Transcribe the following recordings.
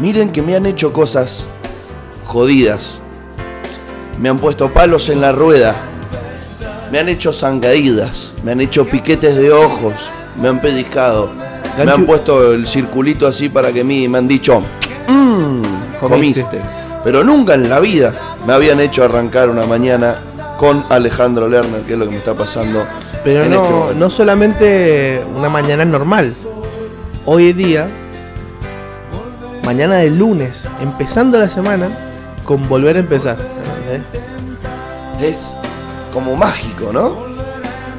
Miren que me han hecho cosas jodidas. Me han puesto palos en la rueda. Me han hecho zancadidas. Me han hecho piquetes de ojos. Me han pediscado. Me han puesto el circulito así para que mí me han dicho, "Mm, Comiste". Pero nunca en la vida me habían hecho arrancar una mañana con Alejandro Lerner, que es lo que me está pasando. Pero en este no, no solamente una mañana normal. Hoy en día, mañana del lunes, empezando la semana, con volver a empezar. ¿entendés? Es como mágico, ¿no?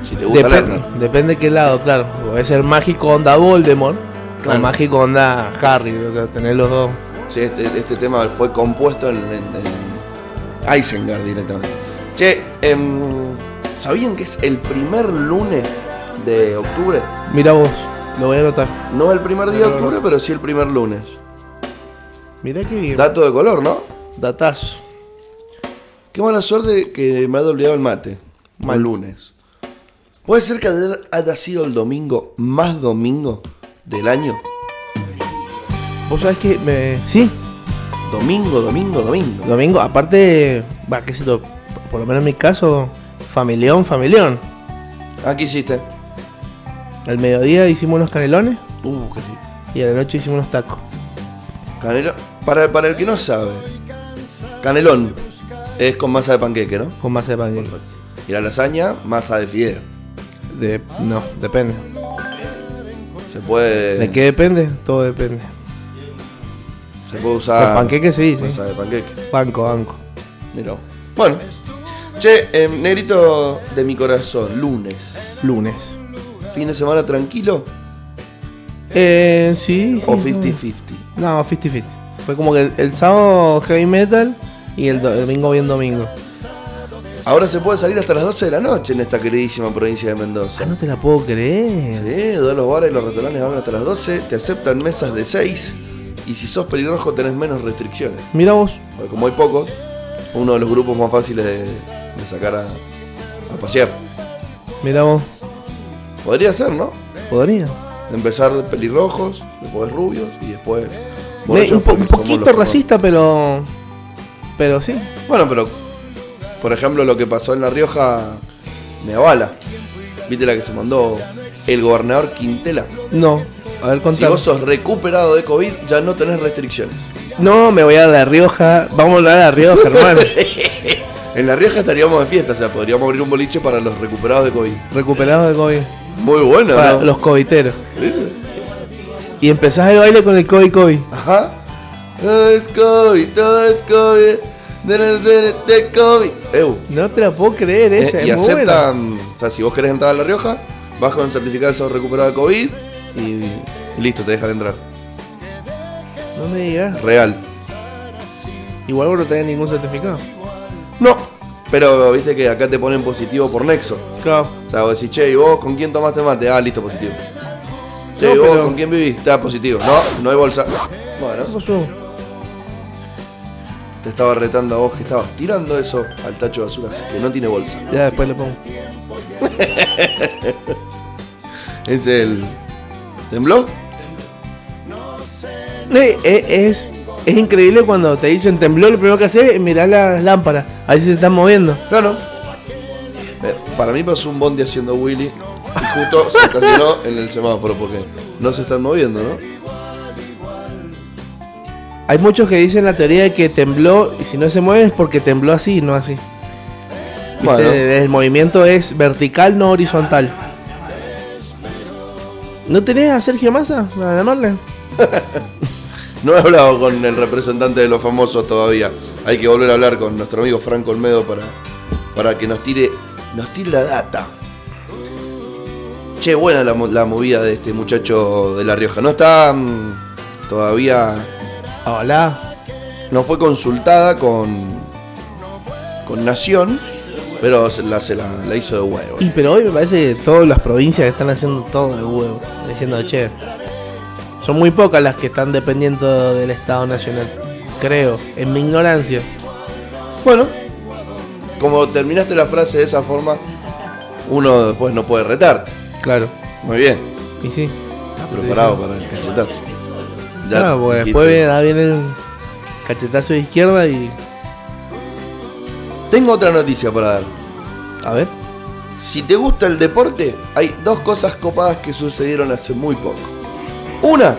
Si te gusta Depen- Lerner. depende de qué lado, claro. Puede ser mágico onda Voldemort Claro. o mágico onda Harry, o sea, tener los dos. Sí, este, este tema fue compuesto en, en, en Isengard directamente. Che, em, ¿sabían que es el primer lunes de octubre? Mira vos, lo voy a anotar. No el primer día de octubre, pero sí el primer lunes. Mira qué bien. Dato de color, ¿no? Datazo. Qué mala suerte que me ha olvidado el mate. Mal. El lunes. ¿Puede ser que ayer haya sido el domingo más domingo del año? Vos sabés que me. Sí, Domingo, domingo, domingo. domingo, aparte, va, qué sé yo, por lo menos en mi caso, familión, familión. Ah, ¿qué hiciste? Al mediodía hicimos unos canelones Uh, qué rico. y a la noche hicimos unos tacos. Canelón. Para, para el que no sabe, canelón es con masa de panqueque, ¿no? Con masa de panqueque. Y la lasaña, masa de fideo. De, no, depende. Se puede. ¿De qué depende? Todo depende. Se puede usar. Panqueque sí, sí. Masa de panqueque. Banco, banco. Mira. Bueno. Che, em, negrito de mi corazón, lunes. Lunes. Fin de semana tranquilo Eh, sí, o sí. 50-50. No, 50-50. Fue como que el, el sábado heavy metal y el, do- el domingo bien domingo. Ahora se puede salir hasta las 12 de la noche en esta queridísima provincia de Mendoza. Ah, no te la puedo creer. Sí, todos los bares y los restaurantes abren hasta las 12, te aceptan mesas de 6 y si sos pelirrojo tenés menos restricciones. Mira vos. Porque como hay pocos, uno de los grupos más fáciles de, de sacar a, a pasear. Mira vos. Podría ser, ¿no? Podría. Empezar de pelirrojos, después rubios y después... Un, po- poquito racista, pero. Pero sí. Bueno, pero por ejemplo lo que pasó en La Rioja me avala. ¿Viste la que se mandó el gobernador Quintela? No. A ver, Si contame. vos sos recuperado de COVID, ya no tenés restricciones. No, me voy a La Rioja. Vamos a La Rioja, hermano. En La Rioja estaríamos de fiesta, o sea, podríamos abrir un boliche para los recuperados de COVID. Recuperado de COVID. Muy bueno, Para ¿no? los coviteros. ¿Viste? Y empezás el baile con el COVID COVID. Ajá. Todo es COVID, todo es COVID. de- de- de- de COVID. Eu. No te la puedo creer, Eh, esa y buena. aceptan, o sea, si vos querés entrar a La Rioja, vas con el certificado de ser recuperado de COVID y, y listo, te dejan entrar. No me digas. Real. Igual vos no tenés ningún certificado. No. Pero viste que acá te ponen positivo por nexo. Claro. O sea, vos decís, che, ¿y vos con quién tomaste mate? Ah, listo, positivo. Che, No, ¿y vos pero- con quién vivís? Está positivo. No, no hay bolsa. Bueno, ¿Qué pasó? te estaba retando a vos que estabas tirando eso al tacho de basuras que no tiene bolsa. Ya después le pongo. Es el. ¿Tembló? Eh, eh, es, es increíble cuando te dicen tembló, lo primero que haces es mirar las lámparas. A ver si se están moviendo. Claro. Eh, para mí pasó un bondi haciendo Willy y justo se estacionó en el semáforo porque no se están moviendo, ¿no? Hay muchos que dicen la teoría de que tembló y si no se mueven es porque tembló así, no así. Bueno. El movimiento es vertical, no horizontal. ¿No tenés a Sergio Massa para llamarle? No he hablado con el representante de los famosos todavía. Hay que volver a hablar con nuestro amigo Franco Olmedo para, para que nos tire, nos tire la data. Che, buena la, mo- la movida de este muchacho de La Rioja. No está mm, todavía, Hola. no fue consultada con, con Nación, pero se la, se la, la hizo de huevo. Y pero hoy me parece que todas las provincias están haciendo todo de huevo. Diciendo, che. Son muy pocas las que están dependiendo del Estado Nacional. Creo, en mi ignorancia. Bueno, como terminaste la frase de esa forma, uno después no puede retarte. Claro. Muy bien. Y sí. Estás preparado para el cachetazo. Ya Claro, porque dijiste. después viene, el cachetazo de izquierda y. Tengo otra noticia para dar. A ver. Si te gusta el deporte, hay dos cosas copadas que sucedieron hace muy poco. Una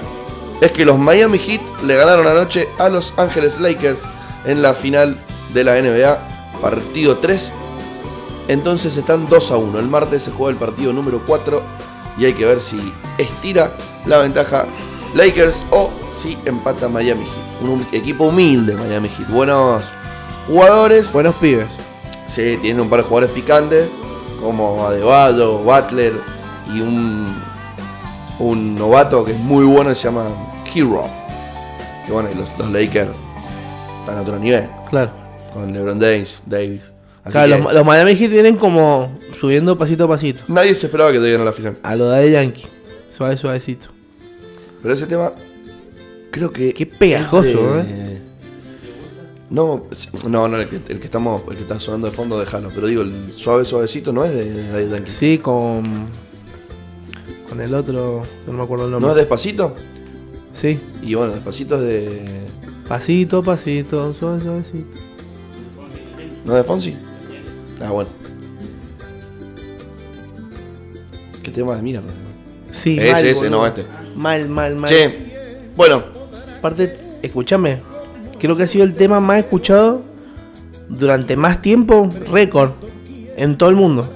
es que los Miami Heat le ganaron anoche a Los Angeles Lakers en la final de la NBA, partido 3. Entonces están 2 a 1. El martes se juega el partido número 4 y hay que ver si estira la ventaja Lakers o si empata Miami Heat. Un equipo humilde Miami Heat. Buenos jugadores. Buenos pibes. Sí, tiene un par de jugadores picantes, como Adebayo, Butler y un, un novato que es muy bueno, se llama Hero. Y bueno, y los, los Lakers están a otro nivel, Claro. con LeBron James, Davis. Así Claro, que los, los Miami Heat vienen como subiendo pasito a pasito. nadie se esperaba que lleguen a la final. A lo de Yankee. Suave, suavecito. Pero ese tema, creo que. Qué pegajoso, es de- No, no, no, el que, el que estamos, el que está sonando de fondo, déjalo. Pero digo, el suave, suavecito no es de Daddy Yankee. Sí, con. Con el otro. No me acuerdo el nombre. ¿No es despacito? Sí. Y bueno, despacito es de. Pasito, pasito, suave, suavecito. ¿No es de Fonsi? Ah, bueno. Qué tema de mierda. Sí, Ese, mal, ese, boludo. no este. Mal, mal, mal. Che, bueno, Aparte, escúchame. Creo que ha sido el tema más escuchado durante más tiempo, récord, en todo el mundo.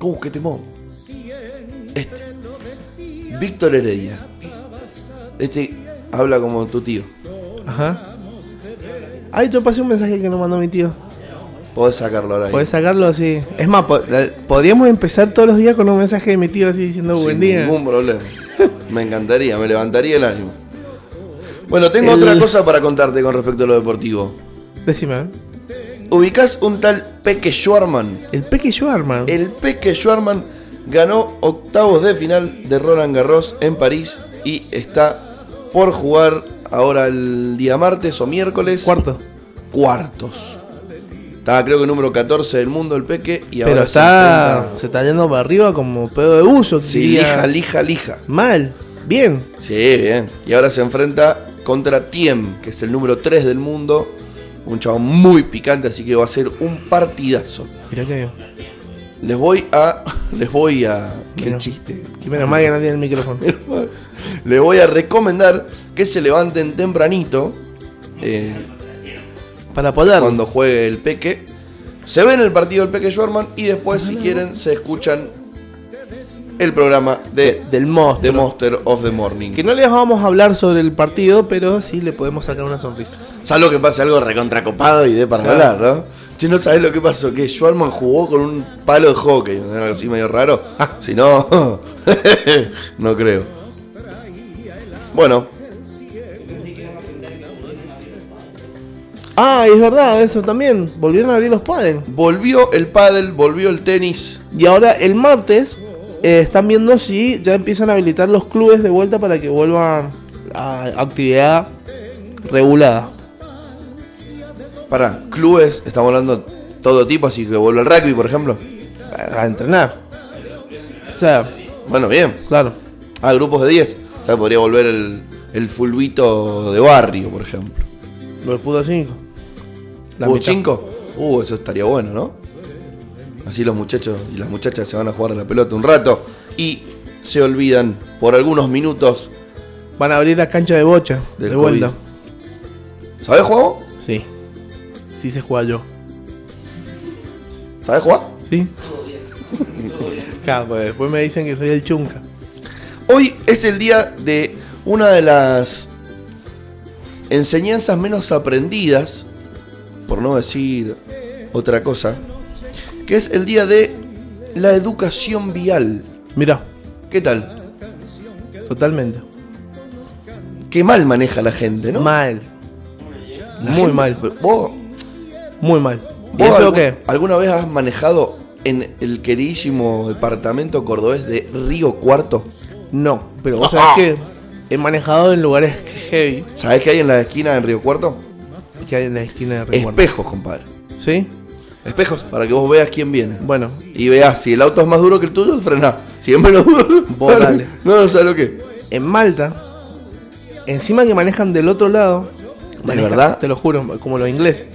uh, qué temón. Este. Víctor Heredia. Este habla como tu tío. Ajá. Ay, yo pasé un mensaje que nos mandó mi tío. Podés sacarlo ahora. Puedes sacarlo así. Es más, po- podríamos empezar todos los días con un mensaje de mi tío así diciendo Sin buen día. ningún problema. Me encantaría, me levantaría el ánimo. Bueno, tengo El- otra cosa para contarte con respecto a lo deportivo. Decime. ¿Ubicás un tal Peque Schwarman? el Peque Schwarman. El Peque Schwarman ganó octavos de final de Roland Garros en París y está por jugar ahora el día martes o miércoles. Cuarto. Cuartos. Estaba creo que número 14 del mundo el Peque y Pero ahora está. se Se está yendo para arriba como pedo de uso. Sí, diría. lija, lija, lija. Mal. Bien. Sí, bien. Y ahora se enfrenta contra Tiem, que es el número 3 del mundo. Un chavo muy picante, así que va a ser un partidazo. Mirá que bien. Les voy a. Les voy a. Qué chiste. Que menos mal que no tiene el micrófono. Les voy a recomendar que se levanten tempranito. eh, Para poder. cuando juegue el Peque. Se ven el partido del Peque Schwarman y después, si quieren, se escuchan el programa de Del monstruo. The Monster of the Morning. Que no les vamos a hablar sobre el partido, pero sí le podemos sacar una sonrisa. Salvo que pase algo recontracopado y de para Claro. hablar, ¿no? Che, ¿no sabés lo que pasó? Que Schwarman jugó con un palo de hockey, algo así medio raro. Ah. Si no, no creo. Bueno, Ah, es verdad, eso también. Volvieron a abrir los padres. volvió el pádel, volvió el tenis. Y ahora el martes eh, están viendo si ya empiezan a habilitar los clubes de vuelta para que vuelvan a actividad regulada. Para, clubes, estamos hablando todo tipo, así que vuelve el rugby, por ejemplo. A, a entrenar. O sea, Bueno, bien. claro. Ah, grupos de 10. O sea, podría volver el, el fulbito de barrio, por ejemplo. Lo del fútbol 5. La ¿Fútbol mitad. 5? Uh, eso estaría bueno, ¿no? Así los muchachos y las muchachas se van a jugar a la pelota un rato y se olvidan por algunos minutos. Van a abrir la cancha de bocha. Del de vuelta. ¿Sabes jugar? Sí. Sí se juega yo. ¿Sabes jugar? ¿Sí? claro, pues después me dicen que soy el chunca. Hoy es el día de una de las enseñanzas menos aprendidas, por no decir otra cosa, que es el día de la educación vial. Mira, ¿Qué tal? totalmente. Qué mal maneja la gente, ¿no? Mal. La Muy gente- mal. ¿Vos, Muy mal. ¿Y vos algún- qué? alguna vez has manejado en el queridísimo departamento cordobés de Río Cuarto? No, pero vos sabés que he manejado en lugares heavy ¿Sabés qué hay en la esquina en Río Cuarto? Que hay en la esquina de. Espejos, compadre. ¿Sí? Espejos, para que vos veas quién viene. Bueno, Y veas, si el auto es más duro que el tuyo, frená. Si es menos duro, Vos dale. No, no sabes lo que. En Malta, encima que manejan del otro lado. ¿De manejan- verdad? Te lo juro, como los ingleses.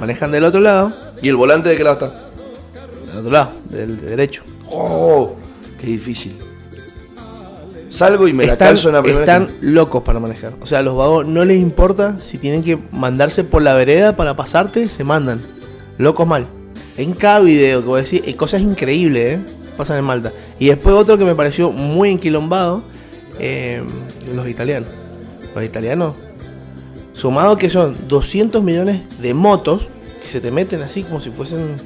Manejan del otro lado. ¿Y el volante de qué lado está? Del otro lado, del derecho. ¡Oh! ¡Qué difícil! Salgo y me la están calzo en la primera. están locos para manejar. O sea, a los vagos no les importa si tienen que mandarse por la vereda para pasarte, se mandan. Locos mal. En cada video que voy a decir, hay cosas increíbles, ¿eh? Pasan en Malta. Y después otro que me pareció muy enquilombado, eh, los italianos. Los italianos, sumado que son 200 millones de motos que se te meten así como si fuesen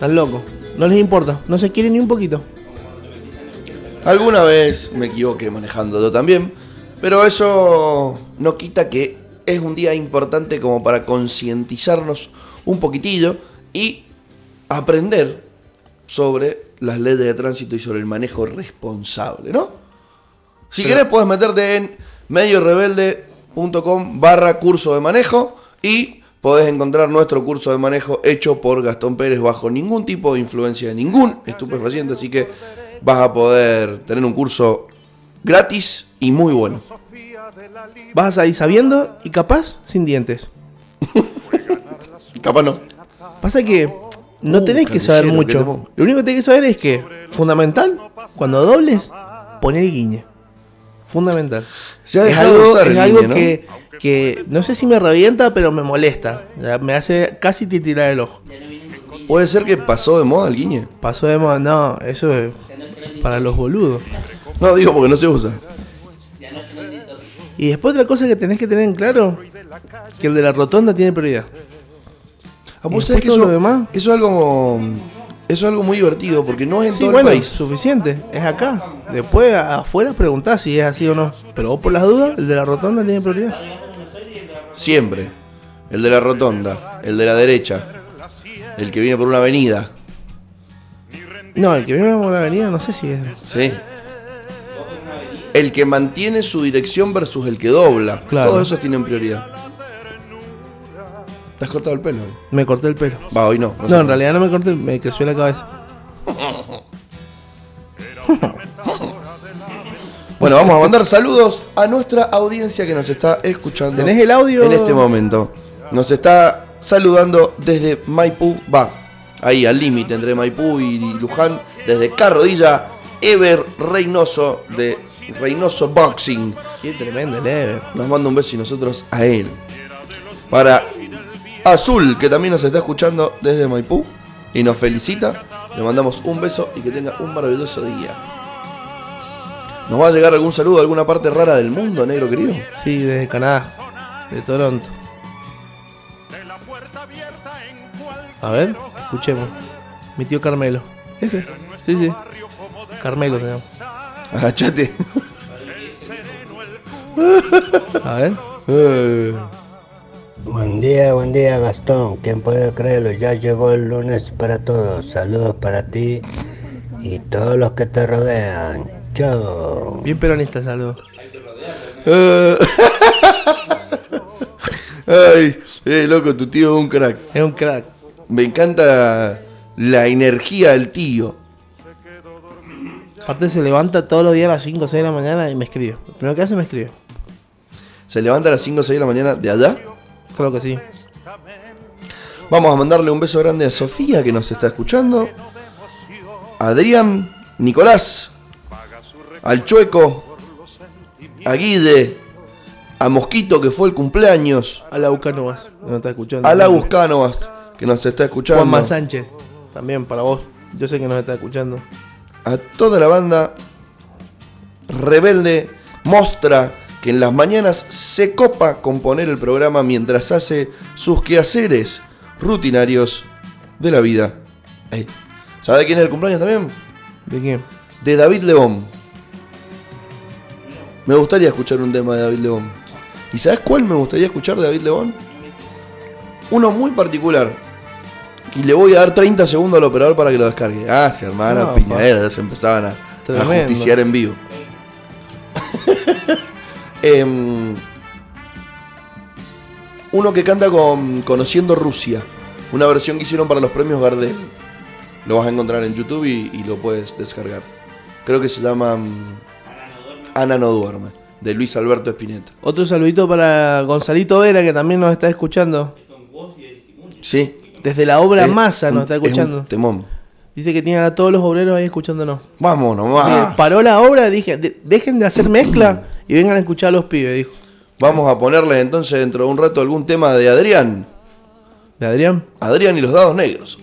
tan locos. No les importa, no se quieren ni un poquito. Alguna vez me equivoqué manejándolo también, pero eso no quita que es un día importante como para concientizarnos un poquitillo y aprender sobre las leyes de tránsito y sobre el manejo responsable, ¿no? Si Pero- querés puedes meterte en mediorebelde.com barra curso de manejo y podés encontrar nuestro curso de manejo hecho por Gastón Pérez bajo ningún tipo de influencia de ningún estupefaciente, así que vas a poder tener un curso gratis y muy bueno. Vas a ir sabiendo y capaz sin dientes. Capaz no. Pasa que no Uh, tenés que saber mucho. Lo único que tenés que saber es que, fundamental, cuando dobles, poner el guiñe. Fundamental. Se ha es algo, usar es el algo guiñe, ¿no? que, que no sé si me revienta, pero me molesta. Me hace casi titilar el ojo. Puede ser que pasó de moda el guiñe. Pasó de moda. No, eso es para los boludos. No, digo porque no se usa. Y después otra cosa que tenés que tener en claro, que el de la rotonda tiene prioridad. Ah, vos sabés que eso, lo demás. eso es algo eso es algo muy divertido porque no es en Sí, todo bueno, el país. suficiente, es acá. Después afuera preguntás si es así o no. Pero vos por las dudas, el de la rotonda tiene prioridad. Siempre. El de la rotonda, el de la derecha, el que viene por una avenida. No, el que viene por la avenida no sé si es. Sí. El que mantiene su dirección versus el que dobla. Claro. Todos esos tienen prioridad. ¿Te has cortado el pelo? Me corté el pelo. Va, hoy no. No, sé. en realidad no me corté, me creció la cabeza. Bueno, vamos a mandar saludos a nuestra audiencia que nos está escuchando. ¿Tenés el audio? En este momento. Nos está saludando desde Maipú, va, ahí al límite entre Maipú y Luján, desde Carrodilla, Ever Reynoso de Reynoso Boxing. Qué tremendo el Ever. Nos manda un beso y nosotros a él. Para Azul, que también nos está escuchando desde Maipú y nos felicita. Le mandamos un beso y que tenga un maravilloso día. ¿Nos va a llegar algún saludo a alguna parte rara del mundo, negro querido? Sí, desde Canadá, de Toronto. A ver, escuchemos. Mi tío Carmelo. Ese, sí, sí. Carmelo se llama. Agachate. A ver. Eh, Buen día, buen día Gastón. ¿Quién puede creerlo? Ya llegó el lunes para todos. Saludos para ti y todos los que te rodean. Chao. Bien peronista, saludos. eh. Ay, eh, loco, tu tío es un crack. Es un crack. Me encanta la energía del tío. Aparte se levanta todos los días a las 5 o 6 de la mañana y me escribe. Lo primero que hace me escribe. Se levanta a las 5 o 6 de la mañana de allá. Creo que sí. Vamos a mandarle un beso grande a Sofía que nos está escuchando. Adrián, Nicolás, al Chueco, a Guille, a Mosquito que fue el cumpleaños, A la Bucanovas, no está escuchando. a la Buscanovas que nos está escuchando, Juanma Sánchez, también para vos. Yo sé que nos está escuchando. a toda la banda rebelde, mostra que en las mañanas se copa con poner el programa mientras hace sus quehaceres rutinarios de la vida. Ey, ¿Sabe quién es el cumpleaños también? ¿De quién? de David León. Me gustaría escuchar un tema de David León. ¿Y sabes cuál me gustaría escuchar de David León? Uno muy particular. Y le voy a dar 30 segundos al operador para que lo descargue. Ah, sí, hermana No, Piñadera, ya se empezaban a, justiciar en vivo. Em, uno que canta con Conociendo Rusia. Una versión que hicieron para los premios Gardel. Lo vas a encontrar en YouTube y, y lo puedes descargar. Creo que se llama mm, Ana no duerme, de Luis Alberto Espineta. Otro saludito para Gonzalito Vera, que también nos está escuchando. Sí. Desde la obra Es- Masa nos está es un escuchando. temón. Dice que tiene a todos los obreros ahí escuchándonos. Vamos nomás. Paró la obra, dije, "De- dejen de hacer mezcla y vengan a escuchar a los pibes, dijo. Vamos a ponerles entonces dentro de un rato algún tema de Adrián. ¿De Adrián? Adrián y los dados negros.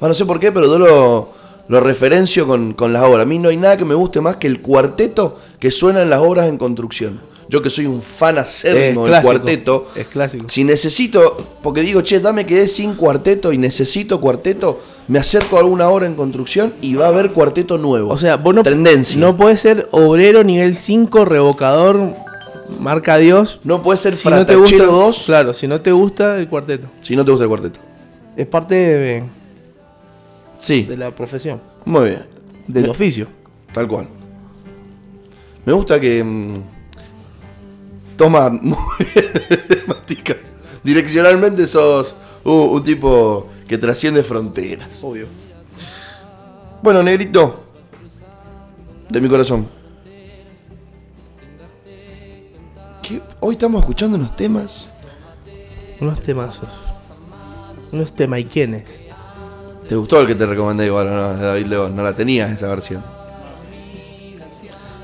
Ah, no sé por qué, pero yo lo, lo referencio con, con las obras. A mí no hay nada que me guste más que el cuarteto que suena en las obras en construcción. Yo que soy un fan acérrimo del cuarteto. Es clásico. Si necesito, porque digo, che, dame quedé sin cuarteto y necesito cuarteto, me acerco a alguna obra en construcción y va a haber cuarteto nuevo. O sea, vos no, Tendencia. no podés ser obrero nivel 5, revocador, marca Dios. No puede ser Si no te gusta, Fratachero 2 Claro, si no te gusta el cuarteto. si no te gusta el cuarteto. Es parte de, Sí, de la profesión, muy bien. del Me- oficio. Tal cual. Me gusta que mm, toma muy temática. Direccionalmente sos un tipo que trasciende fronteras. Obvio. Bueno, negrito, de mi corazón. ¿Qué? Hoy estamos escuchando unos temas. Unos temazos. Unos temaiquenes. ¿Te gustó el que te recomendé igual, no? De David León, no la tenías esa versión.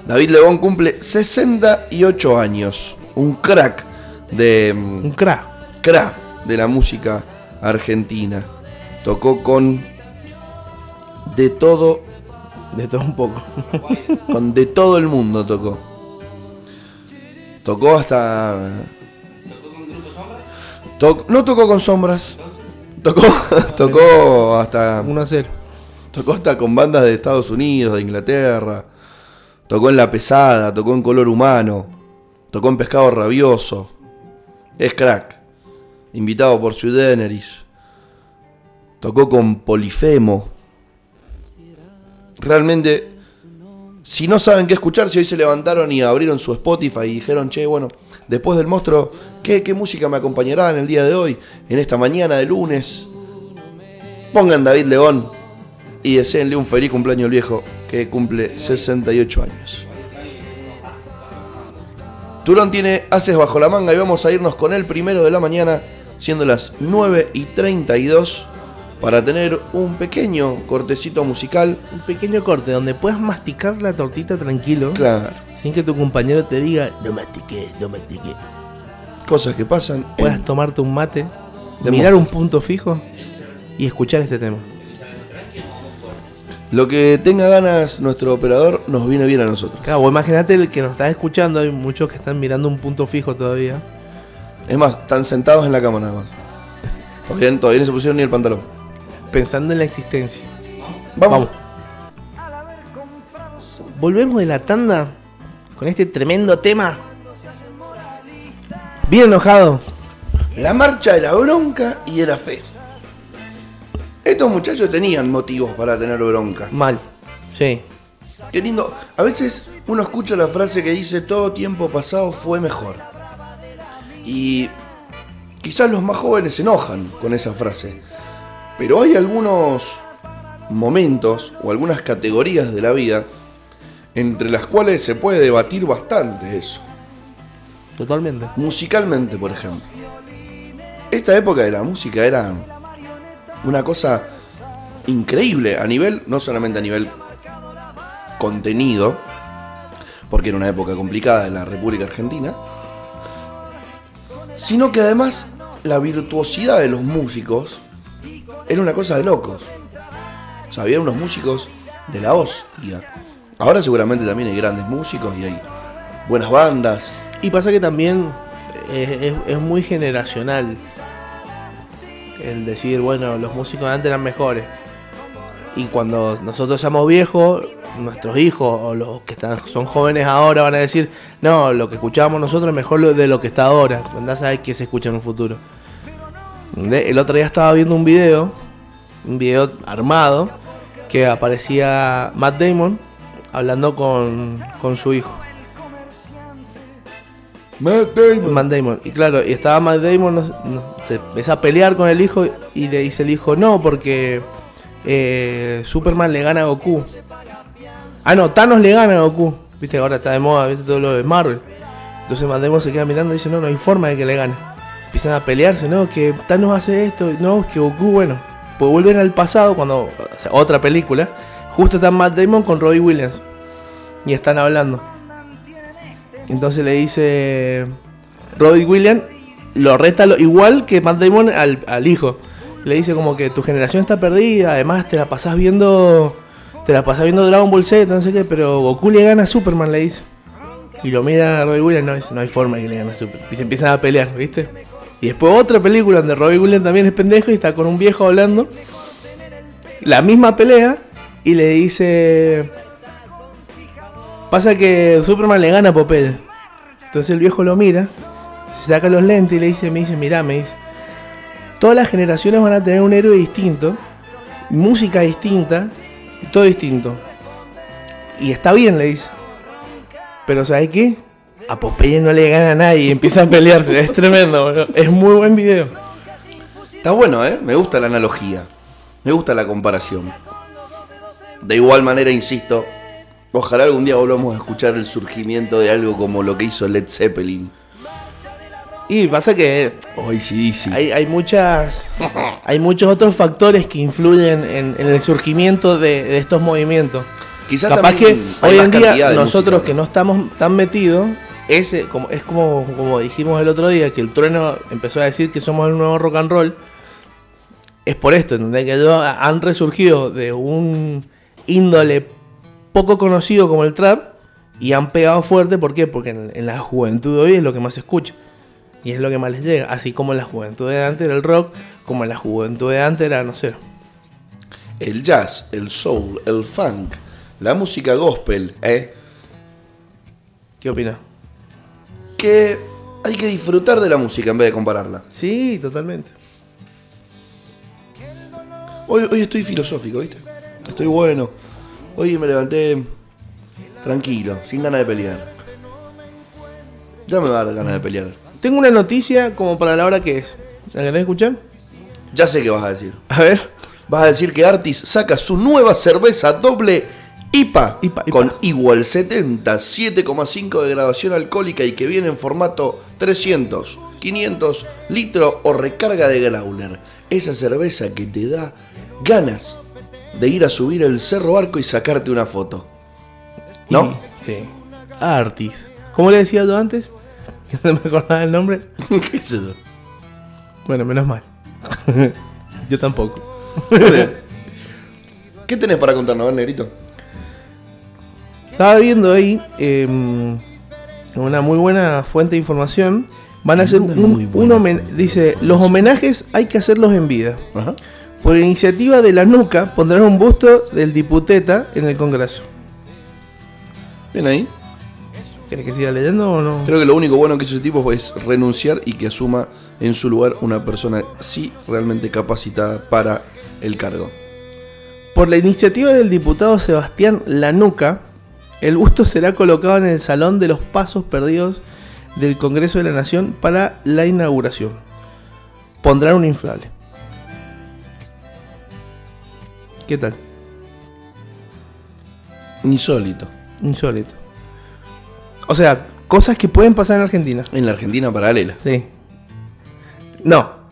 David León cumple 68 años. Un crack de. Un crack. crack de la música argentina. Tocó con de todo, De todo un poco. con de todo el mundo tocó. Tocó hasta Toc- no tocó con sombras. Tocó tocó hasta 1 a 0. tocó hasta con bandas de Estados Unidos, de Inglaterra. Tocó en La Pesada, tocó en Color Humano. Tocó en Pescado Rabioso. Es crack. Invitado por Sui Generis. Tocó con Polifemo. Realmente, si no saben qué escuchar, si hoy se levantaron y abrieron su Spotify y dijeron, che, bueno, después del monstruo, ¿qué, qué música me acompañará en el día de hoy, en esta mañana de lunes? Pongan David León y deseenle un feliz cumpleaños al viejo que cumple 68 años. Turón tiene Haces bajo la manga y vamos a irnos con el primero de la mañana, siendo las 9 y 32, para tener un pequeño cortecito musical. Un pequeño corte donde puedas masticar la tortita tranquilo. Claro, Sin que tu compañero te diga, no mastiqué, no mastiqué. cosas que pasan. en- Puedas tomarte un mate, mirar un punto fijo y escuchar este tema. Lo que tenga ganas nuestro operador nos viene bien a nosotros. Claro, imagínate el que nos está escuchando, hay muchos que están mirando un punto fijo todavía. Es más, están sentados en la cama nada más. Todavía, todavía no se pusieron ni el pantalón. Pensando en la existencia. Vamos. Volvemos de la tanda con este tremendo tema. Bien enojado. La marcha de la bronca y de la fe. Estos muchachos tenían motivos para tener bronca. Mal. Sí. Qué lindo. A veces uno escucha la frase que dice todo tiempo pasado fue mejor. Y quizás los más jóvenes se enojan con esa frase. Pero hay algunos momentos o algunas categorías de la vida entre las cuales se puede debatir bastante eso. Totalmente. Musicalmente, por ejemplo. Esta época de la música era una cosa increíble a nivel, no solamente a nivel contenido, porque era una época complicada de la República Argentina, sino que además la virtuosidad de los músicos era una cosa de locos. O sea, había unos músicos de la hostia. Ahora seguramente también hay grandes músicos y hay buenas bandas. Y pasa que también es, es muy generacional el decir, bueno, los músicos de antes eran mejores. Y cuando nosotros seamos viejos, nuestros hijos o los que están, son jóvenes ahora van a decir, no, lo que escuchábamos nosotros es mejor de lo que está ahora. Andás a qué se escucha en un futuro. El otro día estaba viendo un video, un video armado, que aparecía Matt Damon hablando con, con su hijo. Matt Damon. Matt Damon. Y claro, y estaba Matt Damon, se empieza a pelear con el hijo y le dice el hijo, no, porque eh, Superman le gana a Goku. Ah, no, Thanos le gana a Goku. Viste, ahora está de moda, viste todo lo de Marvel. Entonces Mandemon se queda mirando y dice, no, no hay forma de que le gane. Empiezan a pelearse, ¿no? Que Thanos hace esto, no, que Goku, bueno. Pues vuelven al pasado, cuando, o sea, otra película. Justo está Matt Damon con Robbie Williams. Y están hablando. Entonces le dice Robbie Williams, lo reta lo- igual que Matt Damon al, hijo. Le dice como que tu generación está perdida, además te la pasás viendo te la pasás viendo Dragon Ball Z, no sé qué, pero Goku le gana a Superman, le dice. Y lo mira a Robbie Williams, no, dice, no hay forma que le gane a Superman. Y se empiezan a pelear, ¿viste? Y después otra película donde Robbie Williams también es pendejo y está con un viejo hablando. La misma pelea y le dice... Pasa que Superman le gana a Popeye. Entonces el viejo lo mira, se saca los lentes y le dice, me dice, mirá, me dice, todas las generaciones van a tener un héroe distinto, música distinta, y todo distinto. Y está bien, le dice. Pero ¿sabes qué? A Popeye no le gana a nadie y empieza a pelearse. Es tremendo. Es muy buen video. Está bueno, ¿eh? Me gusta la analogía. Me gusta la comparación. De igual manera, insisto, ojalá algún día volvamos a escuchar el surgimiento de algo como lo que hizo Led Zeppelin. Y pasa que O ACDC. hay, hay muchas hay muchos otros factores que influyen en, en el surgimiento de, de estos movimientos. Quizás Capaz que hoy en día nosotros música. que no estamos tan metidos, ese como es como, como dijimos el otro día, que el trueno empezó a decir que somos el nuevo rock and roll, es por esto, ¿entendés? Que ellos han resurgido de un índole poco conocido como el trap y han pegado fuerte, ¿por qué? Porque en, en la juventud de hoy es lo que más se escucha. Y es lo que más les llega. Así como en la juventud de antes era el rock, como en la juventud de antes era, no sé, El jazz, el soul, el funk, la música gospel, ¿eh? ¿qué opinas? Que hay que disfrutar de la música en vez de compararla. Sí, totalmente. Hoy, hoy estoy filosófico, ¿viste? Estoy bueno. Hoy me levanté tranquilo, sin ganas de pelear. Ya me va a dar ganas de pelear. Tengo una noticia como para la hora que es. ¿La querés escuchar? Ya sé qué vas a decir. A ver. Vas a decir que Artis saca su nueva cerveza doble IPA, IPA, IPA. con igual 70, 7,5 de graduación alcohólica y que viene en formato 300, 500 litros o recarga de growler. Esa cerveza que te da ganas de ir a subir el Cerro Arco y sacarte una foto. ¿No? Sí. Artis. ¿Cómo le decía yo antes? No me acordaba el nombre. ¿Qué es eso? Bueno, menos mal. yo tampoco. Muy bien. ¿Qué tenés para contarnos, negrito? Estaba viendo ahí eh, una muy buena fuente de información. Van a hacer un, un buena homen- dice, los homenajes hay que hacerlos en vida. Ajá. Por iniciativa de la NUCA pondrán un busto del diputeta en el Congreso. Bien ahí. ¿Querés que siga leyendo o no? Creo que lo único bueno que hizo ese tipo es renunciar y que asuma en su lugar una persona sí realmente capacitada para el cargo. Por la iniciativa del diputado Sebastián Lanuca, el busto será colocado en el Salón de los Pasos Perdidos del Congreso de la Nación para la inauguración. Pondrán un inflable. ¿Qué tal? Insólito. Insólito. O sea, cosas que pueden pasar en Argentina. En la Argentina paralela. Sí. No.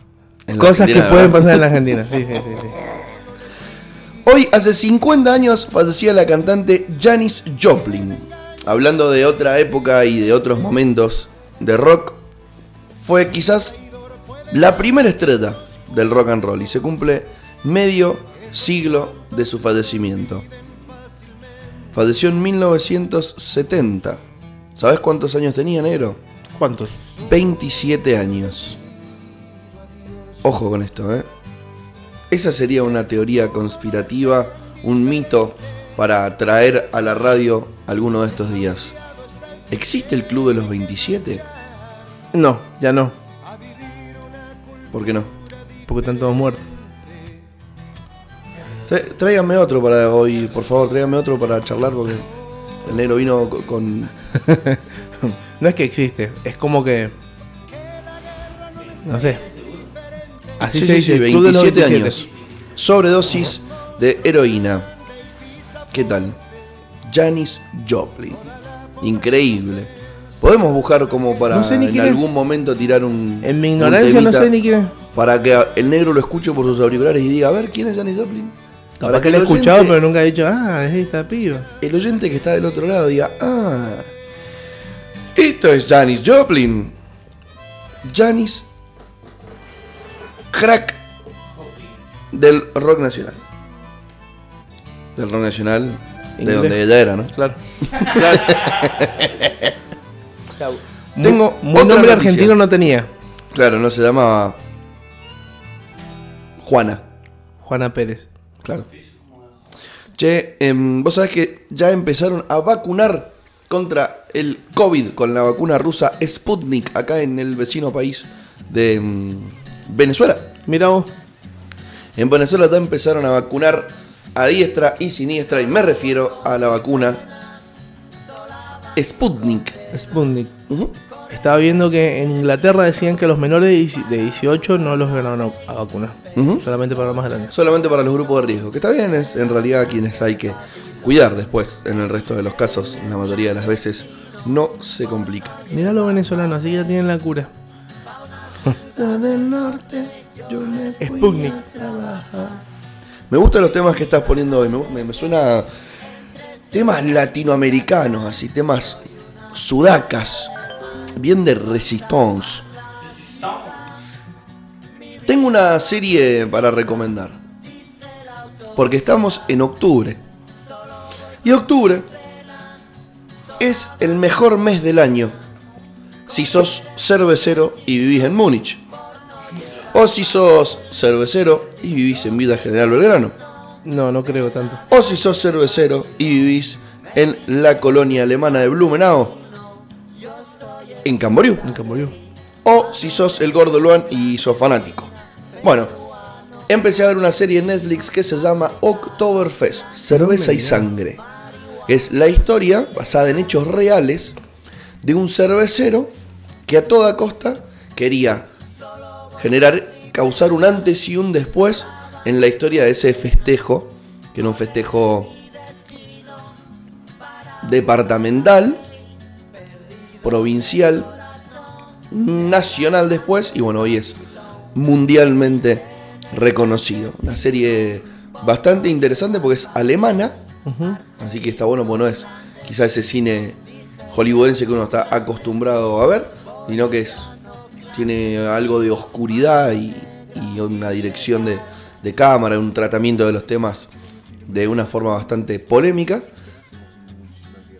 En Cosas que pueden pasar en la Argentina. Sí, sí, sí, sí. Hoy, hace 50 años, fallecía la cantante Janis Joplin. Hablando de otra época y de otros momentos de rock, fue quizás la primera estrella del rock and roll y se cumple medio siglo de su fallecimiento. Falleció en 1970. ¿Sabes cuántos años tenía, negro? ¿Cuántos? 27 años. Ojo con esto, ¿eh? Esa sería una teoría conspirativa, un mito para traer a la radio alguno de estos días. ¿Existe el Club de los 27? No, ya no. ¿Por qué no? Porque están todos muertos. Tráigame otro para hoy, por favor, tráigame otro para charlar porque el negro vino co- con... No es que existe, es como que. No sé. Así Sí, se dice, sí, el Club de los 27 años. Sobredosis de heroína. ¿Qué tal? Janis Joplin. Increíble. Podemos buscar como para No sé ni en es. algún momento tirar un. En mi ignorancia no sé ni quién es. Para que el negro lo escuche por sus auriculares y diga, a ver, ¿quién es Janis Joplin? Capaz que el lo he escuchado, oyente- pero nunca he dicho, ah, es esta piba. el oyente que está del otro lado diga, ah, esto es Janis Joplin. Janis Crack del rock nacional. Del rock nacional, de Inglés. donde ella era, ¿no? Claro. claro. Tengo otra nombre noticia. argentino no tenía. Claro, no se llamaba Juana. Juana Pérez. Claro. Che, em, vos sabés que ya empezaron a vacunar contra el COVID con la vacuna rusa Sputnik acá en el vecino país de em, Venezuela. Mira vos. En Venezuela ya empezaron a vacunar a diestra y siniestra y me refiero a la vacuna Sputnik. Sputnik. Ujú. Estaba viendo que en Inglaterra decían que los menores de 10 de 18 no los iban a vacunar. Solamente para los más grandes. Solamente para los grupos de riesgo, que está bien, es en realidad quienes hay que cuidar después. En el resto de los casos, la mayoría de las veces, no se complica. Mirá los venezolanos, así ya tienen la cura. del norte, yo me fui Sputnik. a trabajar. Me gustan los temas que estás poniendo hoy. Me, me- me suena temas latinoamericanos, así, temas sudacas, bien de resistance. Tengo una serie para recomendar. Porque estamos en octubre. Y octubre es el mejor mes del año si sos cervecero y vivís en Múnich. O si sos cervecero y vivís en Vida General Belgrano. No, no creo tanto. O si sos cervecero y vivís en la colonia alemana de Blumenau. En Camboriú. En Camboriú. O si sos el gordo Luan y sos fanático. Bueno, empecé a ver una serie en Netflix que se llama Oktoberfest, Cerveza y Sangre. Es la historia basada en hechos reales de un cervecero que a toda costa quería generar, causar un antes y un después en la historia de ese festejo, que era un festejo departamental, provincial, nacional después y bueno, hoy es mundialmente reconocido. Una serie bastante interesante porque es alemana, así que está bueno, porque no es quizá ese cine hollywoodense que uno está acostumbrado a ver, sino que es, tiene algo de oscuridad y, y una dirección de, de cámara, un tratamiento de los temas de una forma bastante polémica.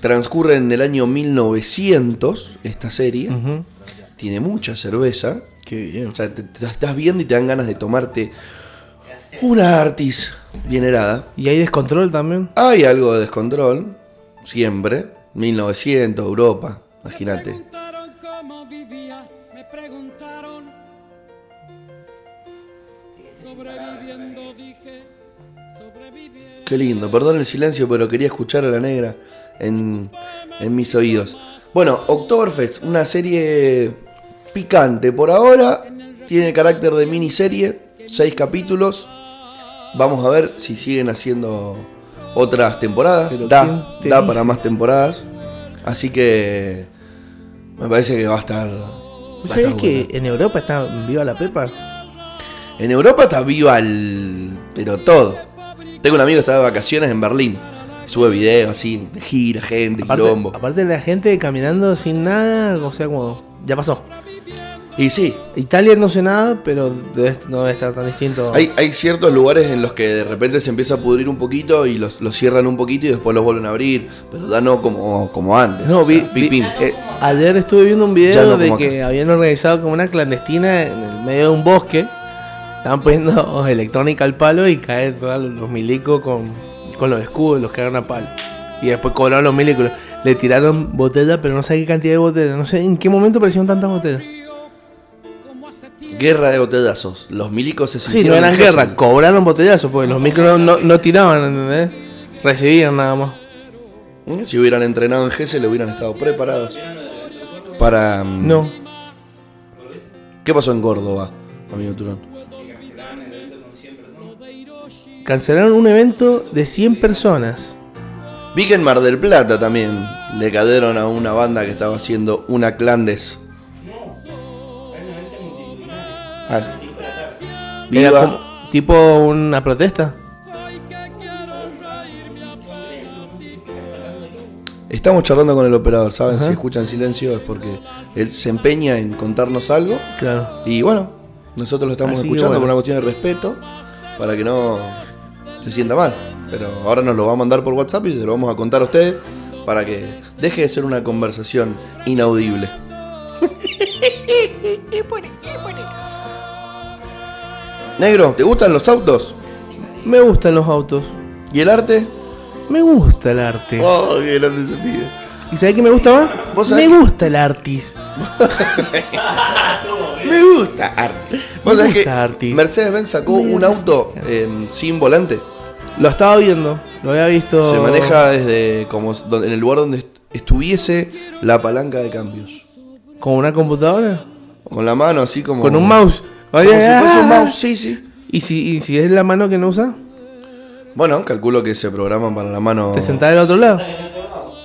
Transcurre en el año 1900 esta serie, tiene mucha cerveza, Qué bien. o sea, te, te estás viendo y te dan ganas de tomarte una Artis bien helada. ¿Y hay descontrol también? Hay algo de descontrol, siempre. 1900, Europa, imagínate. preguntaron cómo vivía, me preguntaron. Sobreviviendo dije, sobreviviendo. Qué lindo, perdón el silencio, pero quería escuchar a la negra en, en mis oídos. Bueno, Oktoberfest, una serie picante. Por ahora tiene carácter de miniserie, seis capítulos. Vamos a ver si siguen haciendo otras temporadas. Pero Da, ¿quién te da dice? para más temporadas. Así que me parece que va a estar. va ¿Vos estar sabés que buena. en Europa está viva la pepa? En Europa está viva el. pero todo. Tengo un amigo que está de vacaciones en Berlín. Sube videos así, de gira, gente, Aparte, quilombo. aparte de la gente caminando sin nada, o sea, como. Ya pasó. Y sí, Italia no sé nada, pero debe- no debe estar tan distinto. hay, hay ciertos lugares en los que de repente se empieza a pudrir un poquito y los, los cierran un poquito y después los vuelven a abrir. Pero ya no como, como antes. No, o sea, vi, vi- eh, ayer estuve viendo un video no de que acá. habían organizado como una clandestina en el medio de un bosque. Estaban poniendo electrónica al palo y caen todos los milicos con, con los escudos, los cagaron a palo. Y después cobraron los milicos. Le tiraron botellas, pero no sé qué cantidad de botellas. No sé en qué momento aparecieron tantas botellas. Guerra de botellazos. Los milicos se Sí, no sintieron eran guerra, cobraron botellazos, porque los micros no, no tiraban, ¿entendés? Recibían nada más. ¿Mm? Si hubieran entrenado en GS, le hubieran estado preparados para. mm, No. ¿Qué pasó en Córdoba, amigo Turón? Cancelaron un evento de 100 personas. Vi que en Mar del Plata también le cayeron a una banda que estaba haciendo una clandes. Ah. Era Viva. como- tipo una protesta. Estamos charlando con el operador, ¿saben? Ajá. Si escuchan silencio es porque él se empeña en contarnos algo. Claro. Y bueno, nosotros lo estamos Así escuchando bueno. por una cuestión de respeto, para que no se sienta mal. Pero ahora nos lo va a mandar por WhatsApp y se lo vamos a contar a ustedes para que deje de ser una conversación inaudible. Negro, ¿te gustan los autos? Me gustan los autos. ¿Y el arte? Me gusta el arte. Oh, qué grande pide. ¿Y sabés qué me gusta más? ¿Vos Me gusta el artis. Me gusta Artis. ¿Vos Me sabés que gusta Artis. Mercedes-Benz sacó Me un auto eh, sin volante? Lo estaba viendo. Lo había visto. Se maneja desde como en el lugar donde est- estuviese la palanca de cambios. ¿Con una computadora? Con la mano así como. ¿Con un mouse? Como si fuese un ah. mouse, sí, sí. ¿Y si, ¿Y si es la mano que no usa? Bueno, calculo que se programa para la mano. ¿Te sentás del otro lado?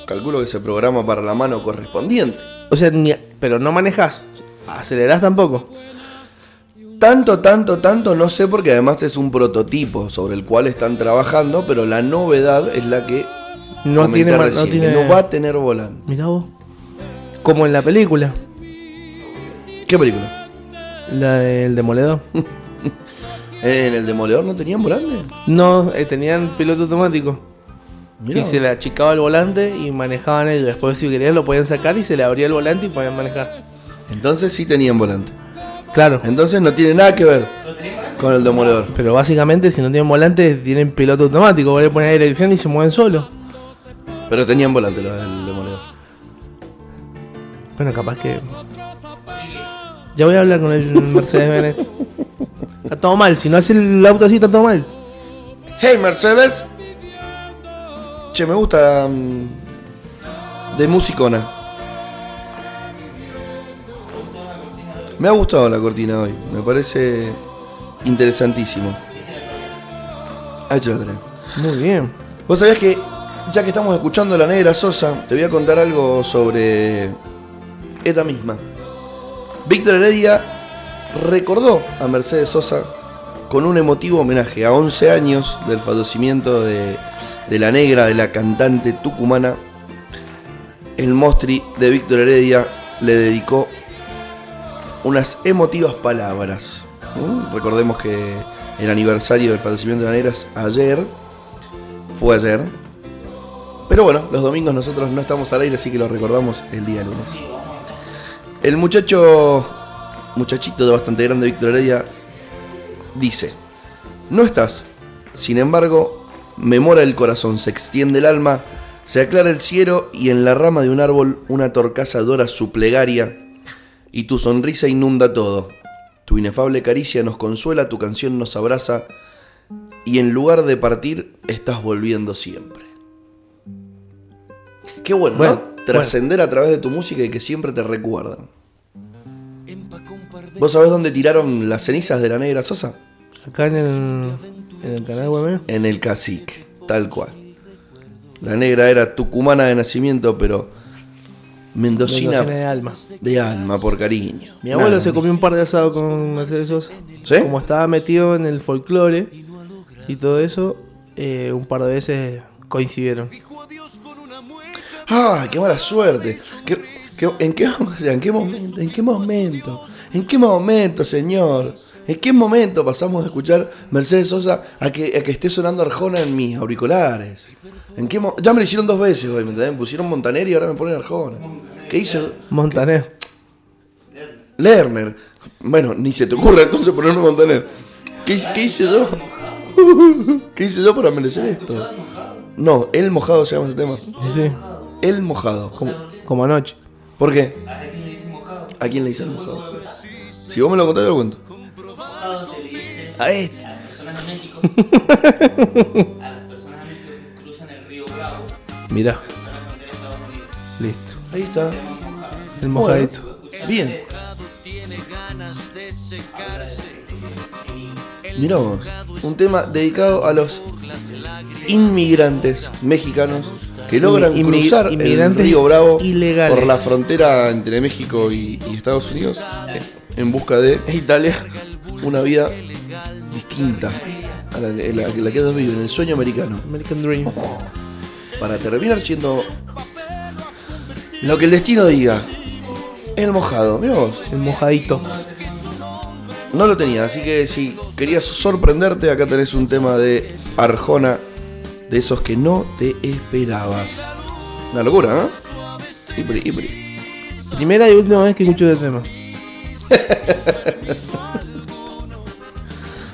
Calculo que se programa para la mano correspondiente. O sea, ni, pero no manejas. Acelerás tampoco. Tanto, tanto, tanto, no sé porque además es un prototipo sobre el cual están trabajando, pero la novedad es la que No tiene, no tiene. no va a tener volante. Mirá vos. Como en la película. ¿Qué película? La del demoledor. ¿En el demoledor no tenían volante? No, eh, tenían piloto automático. Mirá Y se le achicaba el volante y manejaban ellos. Después, si querían, lo podían sacar y se le abría el volante y podían manejar. Entonces sí tenían volante. Claro. Entonces no tiene nada que ver con el demoledor. Pero básicamente, si no tienen volante, tienen piloto automático. Vos le pones dirección y se mueven solos. Pero tenían volante los del demoledor. Bueno, capaz que. Ya voy a hablar con el Mercedes Benz. Está todo mal. Si no hace el auto así, está todo mal. Hey Mercedes. Che, me gusta mm, de musicona. Me ha gustado la cortina hoy. Me parece interesantísimo. Ahí te lo. Muy bien. Vos sabías que, ya que estamos escuchando a la negra Sosa, te voy a contar algo sobre esta misma. Víctor Heredia recordó a Mercedes Sosa con un emotivo homenaje a 11 años del fallecimiento de, de la negra, de la cantante tucumana. El mostri de Víctor Heredia le dedicó unas emotivas palabras. Recordemos que el aniversario del fallecimiento de la ayer. Fue ayer. Pero bueno, los domingos nosotros no estamos al aire, así que lo recordamos el día lunes. El muchacho, muchachito de bastante grande, Víctor Heredia, dice, no estás, sin embargo, me mora el corazón, se extiende el alma, se aclara el cielo y en la rama de un árbol una torcaza adora su plegaria y tu sonrisa inunda todo. Tu inefable caricia nos consuela, tu canción nos abraza y en lugar de partir estás volviendo siempre. Qué bueno, Bueno, ¿no? Trascender a través de tu música y que siempre te recuerdan. ¿Vos sabés dónde tiraron las cenizas de la negra Sosa? Acá en el, en el canal web. En el cacique, tal cual. La negra era tucumana de nacimiento, pero mendocina Mendocina de alma. de alma, por cariño. Mi abuelo Nada se comió un par de asados con Mercedes Sosa. ¿Sí? Como estaba metido en el folclore y todo eso, eh, un par de veces coincidieron. ¡Ah, qué mala suerte! ¿Qué- qué- en, qué, ¿En qué momento? ¿En qué momento? ¿En qué momento, señor? ¿En qué momento pasamos de escuchar Mercedes Sosa a que, a que esté sonando Arjona en mis auriculares? ¿En qué ya me lo hicieron dos veces hoy, ¿me entendés? Me pusieron Montaner y ahora me ponen Arjona. ¿Qué hice? Montaner. Lerner. Bueno, ni se te ocurre entonces ponerme Montaner. ¿Qué, hice- qué hice yo? ¿Qué hice yo para merecer esto? No, El Mojado se llama ese tema. Sí, El Mojado. como, como anoche. ¿Por qué? ¿A quién le dice el mojado? Si vos me lo contás, yo lo cuento. A este. Mirá. Listo. Ahí está. El mojadito. Bien. Mirá vos. Un tema dedicado a los inmigrantes mexicanos que logran Inmi- cruzar el río Bravo ilegales. por la frontera entre México y, y Estados Unidos en busca de Italia. Una vida distinta a la, que- la la que ellos viven, el sueño americano. American Dreams. Para terminar siendo lo que el destino diga. El mojado, mira vos. El mojadito. No lo tenía, así que si querías sorprenderte, acá tenés un tema de Arjona, de esos que no te esperabas. Una locura, ¿eh? Ipri, ipri. Primera y última vez que escucho este tema.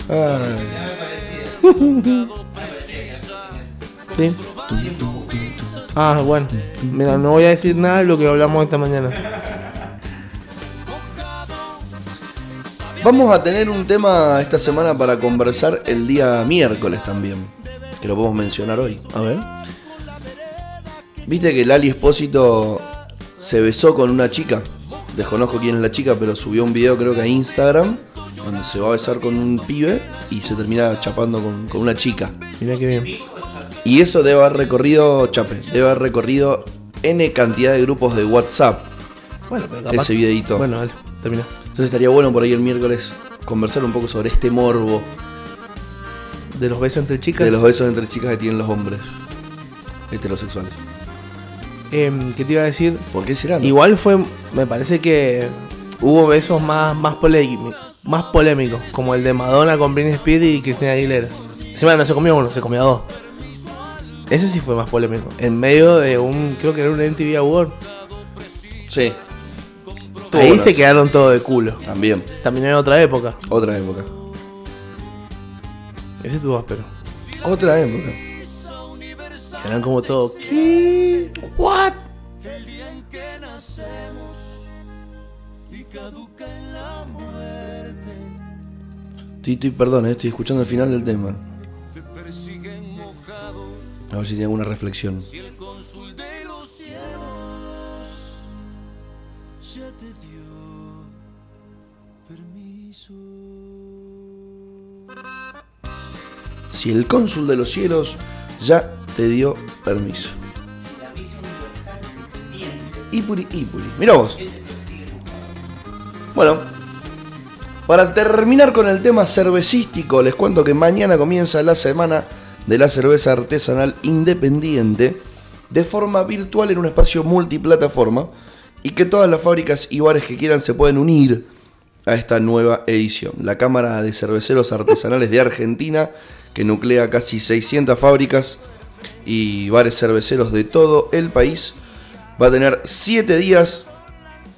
Ay. Sí. Ah, bueno. Mira, no voy a decir nada de lo que hablamos esta mañana. Vamos a tener un tema esta semana para conversar el día miércoles también, que lo podemos mencionar hoy. A ver. ¿Viste que Lali Espósito se besó con una chica? Desconozco quién es la chica, pero subió un video creo que a Instagram, donde se va a besar con un pibe y se termina chapando con, con una chica. Mira qué bien. Y eso debe haber recorrido, chape, debe haber recorrido N cantidad de grupos de WhatsApp, Bueno, pero capaz. ese videito. Bueno, dale, termina. Entonces estaría bueno por ahí el miércoles conversar un poco sobre este morbo De los besos entre chicas. de los besos entre chicas que tienen los hombres heterosexuales. Em, ¿Qué te iba a decir? ¿Por qué será? no? Igual fue, me parece que hubo besos más, más, polémicos, más polémicos, como el de Madonna con Britney Spears y Cristina Aguilera. Encima no se comió uno, se comió dos. Ese sí fue más polémico. En medio de un, creo que era un MTV Award. Sí. Ahí Todas. se quedaron todo de culo. También, También en otra época. otra época. Ese estuvo áspero. Otra época. Eran como todo. ¿Qué? ¿What? Estoy, estoy- perdón, eh, estoy escuchando el final del tema. A ver si tiene alguna reflexión. Si el cónsul de los cielos ya te dio permiso. Ipuri, Ipuri. Mira vos. Bueno, para terminar con el tema cervecístico, les cuento que mañana comienza la semana de la cerveza artesanal independiente de forma virtual en un espacio multiplataforma y que todas las fábricas y bares que quieran se pueden unir a esta nueva edición. La Cámara de Cerveceros Artesanales de Argentina, que nuclea casi 600 fábricas y bares cerveceros de todo el país, va a tener 7 días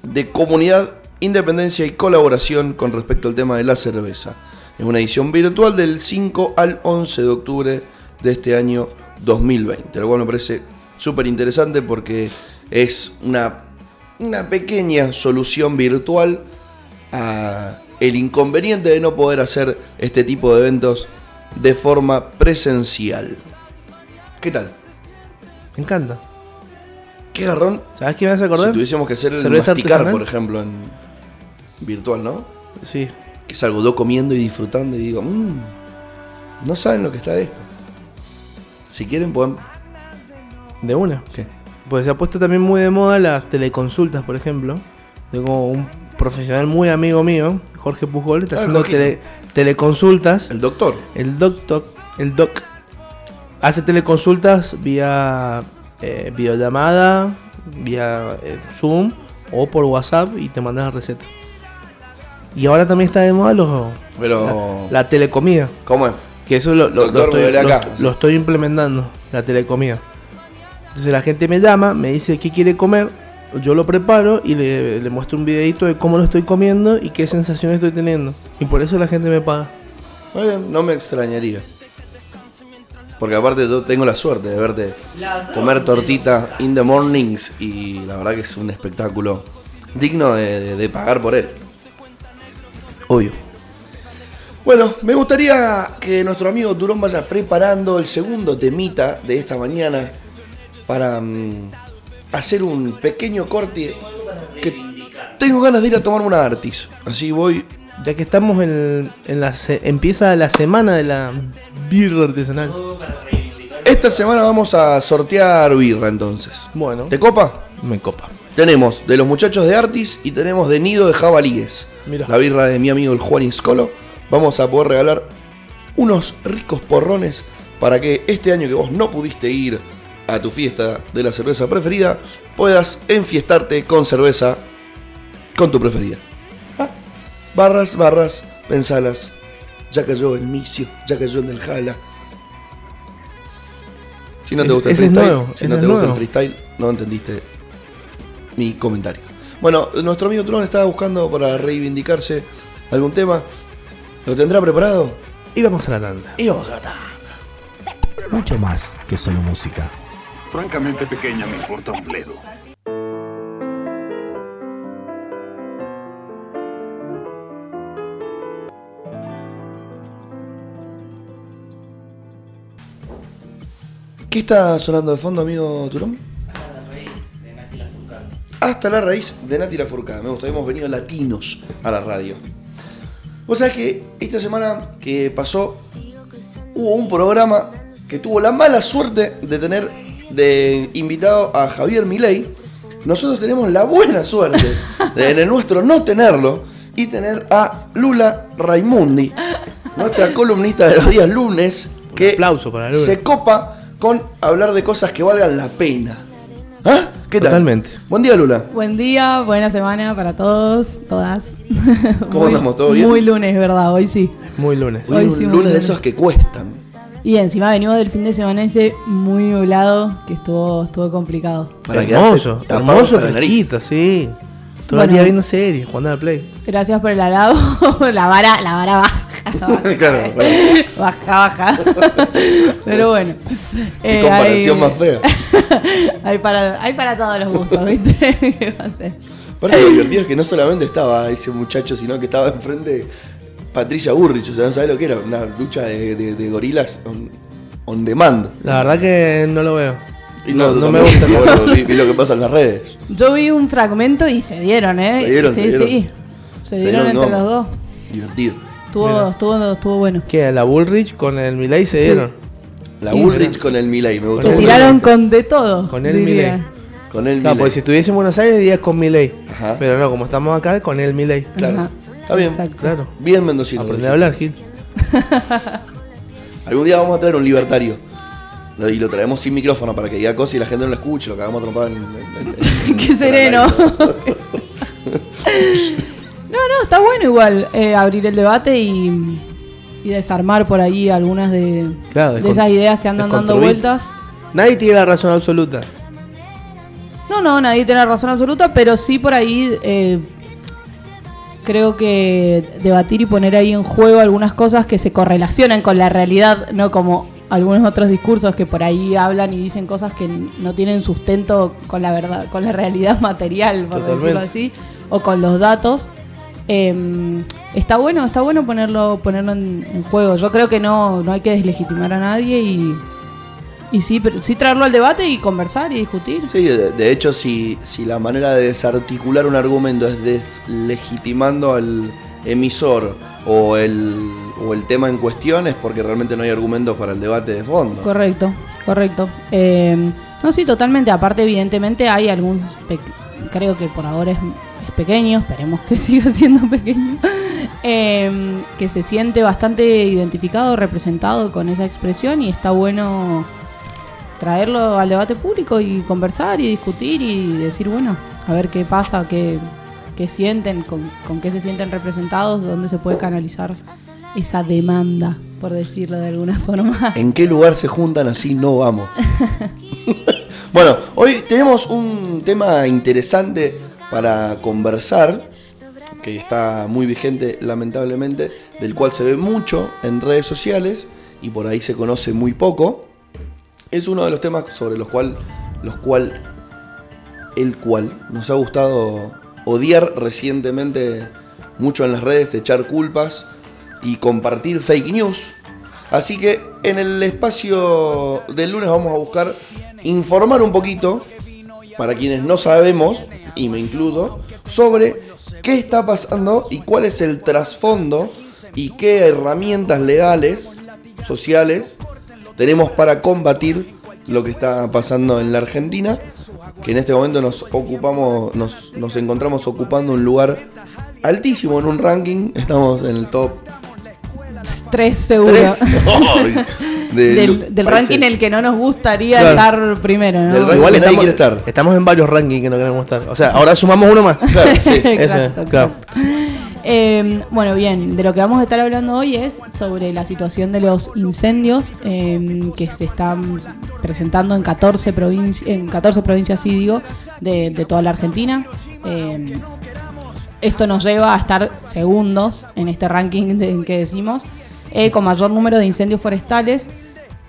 de comunidad, independencia y colaboración con respecto al tema de la cerveza. Es una edición virtual del 5 al 11 de octubre de este año 2020, lo cual me parece súper interesante porque es una, una pequeña solución virtual a el inconveniente de no poder hacer este tipo de eventos de forma presencial. ¿Qué tal? Me encanta. ¿Qué garrón? ¿Sabes qué me hace acordar? Si tuviésemos que hacer el ¿Cerveza masticar, artesanal? por ejemplo, en virtual, ¿no? Sí. Que es algo yo comiendo y disfrutando y digo, "Mm, no saben lo que está esto. Si quieren, pueden. De una. ¿Qué? Pues se ha puesto también muy de moda las teleconsultas, por ejemplo. Tengo un profesional muy amigo mío, Jorge Pujol, está Ah, haciendo tele- teleconsultas. El doctor. El doctor, el doc, hace teleconsultas vía eh, videollamada, vía eh, Zoom o por WhatsApp y te mandas la receta. Y ahora también está de moda los, Pero. la, la telecomida. ¿Cómo es? Que eso lo, lo- Doctor, lo estoy, acá. lo implementando, la telecomida. Entonces la gente me llama, me dice qué quiere comer, yo lo preparo y le, le muestro un videito de cómo lo estoy comiendo y qué sensaciones estoy teniendo. Y por eso la gente me paga. Bien, no me extrañaría. Porque aparte yo tengo la suerte de verte comer tortita in the mornings y la verdad que es un espectáculo digno de, de- de pagar por él. Obvio. Bueno, me gustaría que nuestro amigo Turón vaya preparando el segundo temita de esta mañana para mm, hacer un pequeño corte que tengo ganas de ir a tomar una Artis. Así voy. Ya que estamos en, en la se- empieza la semana de la birra artesanal. esta semana vamos a sortear birra entonces. Bueno, ¿Te copa? me copa. Tenemos de los muchachos de Artis y tenemos de Nido de Jabalíes. La birra de mi amigo el Juan Iscolo. Vamos a poder regalar unos ricos porrones para que este año que vos no pudiste ir a tu fiesta de la cerveza preferida, puedas enfiestarte con cerveza con tu preferida. Ah, Barras, barras, pensalas. Ya cayó el misio, ya cayó el del jala. Si no te gusta el freestyle, si no te gusta el freestyle, no entendiste mi comentario. Bueno, nuestro amigo Tron estaba buscando para reivindicarse algún tema. ¿Lo tendrá preparado? Y vamos a la tanda. Y vamos a la tanda. Mucho más que solo música. Francamente pequeña me importa un bledo. ¿Qué está sonando de fondo, amigo Turón? Hasta la raíz de Nati Lafourcade. Me gusta, hemos venido latinos a la radio. Vos sabés que esta semana que pasó hubo un programa que tuvo la mala suerte de tener de invitado a Javier Milei. Nosotros tenemos la buena suerte de en el nuestro no tenerlo y tener a Lula Raimundi, nuestra columnista de los días lunes, que aplauso para Lula. se copa con hablar de cosas que valgan la pena. ¿Ah? ¿Qué tal? Totalmente. Buen día, Lula. Buen día, buena semana para todos, todas. ¿Cómo andamos? ¿Todo bien? Muy lunes, ¿verdad? Hoy sí. Muy lunes. Hoy Hoy muy lunes de esos que cuestan. Y encima venimos del fin de semana ese muy nublado, que estuvo, estuvo complicado. Para hermoso, hermoso, fresquito, sí. Todo Bueno. el día viendo series, jugando a la Play. Gracias por el halago. la vara, la vara baja. Claro, bueno. baja, baja. Pero bueno. Qué Eh, comparación hay- más fea. hay, para, hay para todos los gustos, ¿viste? ¿Qué va a ser? Aparte lo divertido es que no solamente estaba ese muchacho, sino que estaba enfrente Patricia Burrich. O sea, no sabés lo que era. Una lucha de, de- de gorilas on, on demand. La verdad que no lo veo. Y no, me gusta. pero bueno, vi, vi lo que pasa en las redes. Yo vi un fragmento y se dieron, ¿eh? Se dieron, sí, se dieron. sí. Se Se dieron dieron, entre no. los dos. Divertido. Estuvo, estuvo, estuvo bueno. Que la Bullrich con el Milei se Sí. dieron. La Bullrich con el Milei. Me gustó Se tiraron con de todo. Con el diría. Milei. Con el Claro, porque si estuviese en Buenos Aires dirías con Milei. Ajá. Pero no, como estamos acá, con el Milei. Claro. Ajá. Está bien. Exacto. Claro. Bien mendocino. Aprende a hablar, Gil. Algún día vamos a traer un libertario. Y lo traemos sin micrófono para que diga cosas y la gente no lo escuche, lo cagamos trompado en, en- en- en- Qué sereno. No, no, está bueno igual eh, abrir el debate y, y desarmar por ahí algunas de, Claro, de descon- esas ideas que andan dando vueltas. Nadie tiene la razón absoluta. No, no, nadie tiene razón absoluta, pero sí por ahí eh, creo que debatir y poner ahí en juego algunas cosas que se correlacionan con la realidad, no como algunos otros discursos que por ahí hablan y dicen cosas que no tienen sustento con la verdad, con la realidad material, por Totalmente. decirlo así, o con los datos. Eh, está bueno, está bueno ponerlo, ponerlo en, en juego. Yo creo que no, no hay que deslegitimar a nadie y, y sí, pero sí traerlo al debate y conversar y discutir. Sí, de, de hecho, si, si la manera de desarticular un argumento es deslegitimando al emisor o el, o el tema en cuestión, es porque realmente no hay argumentos para el debate de fondo. Correcto, correcto. Eh, no, sí, totalmente. Aparte, evidentemente, hay algunos, creo que por ahora es pequeño, esperemos que siga siendo pequeño, eh, que se siente bastante identificado, representado con esa expresión y está bueno traerlo al debate público y conversar y discutir y decir, bueno, a ver qué pasa, qué, qué sienten, con, con qué se sienten representados, dónde se puede canalizar esa demanda, por decirlo de alguna forma. ¿En qué lugar se juntan así? No vamos. bueno, hoy tenemos un tema interesante para conversar, que está muy vigente lamentablemente, del cual se ve mucho en redes sociales y por ahí se conoce muy poco. Es uno de los temas sobre los cual, los cual, el cual nos ha gustado odiar recientemente mucho en las redes, echar culpas y compartir fake news. Así que en el espacio del lunes vamos a buscar informar un poquito, para quienes no sabemos, y me incluyo, sobre qué está pasando y cuál es el trasfondo y qué herramientas legales, sociales, tenemos para combatir lo que está pasando en la Argentina, que en este momento nos ocupamos, nos, nos encontramos ocupando un lugar altísimo en un ranking, estamos en el top Tres seguro. 3 Del, del ranking en el que no nos gustaría Claro. estar primero, ¿no? Del ranking Igual que nadie estamos, quiere estar. estamos en varios rankings que no queremos estar. O sea, ahora sumamos uno más. Claro, sí. Eso, claro. Eh, bueno, bien, de lo que vamos a estar hablando hoy es sobre la situación de los incendios eh, que se están presentando en 14, provinci- en 14 provincias, sí digo, de, de toda la Argentina. Eh, esto nos lleva a estar segundos en este ranking de- que decimos, eh, con mayor número de incendios forestales,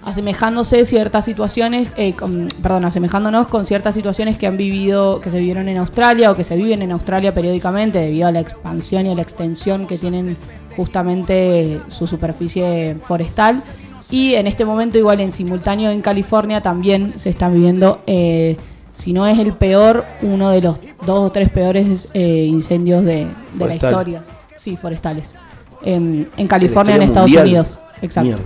asemejándose ciertas situaciones, eh, con- perdón, asemejándonos con ciertas situaciones que han vivido, que se vivieron en Australia o que se viven en Australia periódicamente debido a la expansión y a la extensión que tienen justamente su superficie forestal. Y en este momento, igual en simultáneo en California, también se están viviendo, eh, si no es el peor, uno de los dos o tres peores eh, incendios de, de la historia. Sí, forestales. En, en California, en Estados mundial. Unidos. Exacto. Mierda.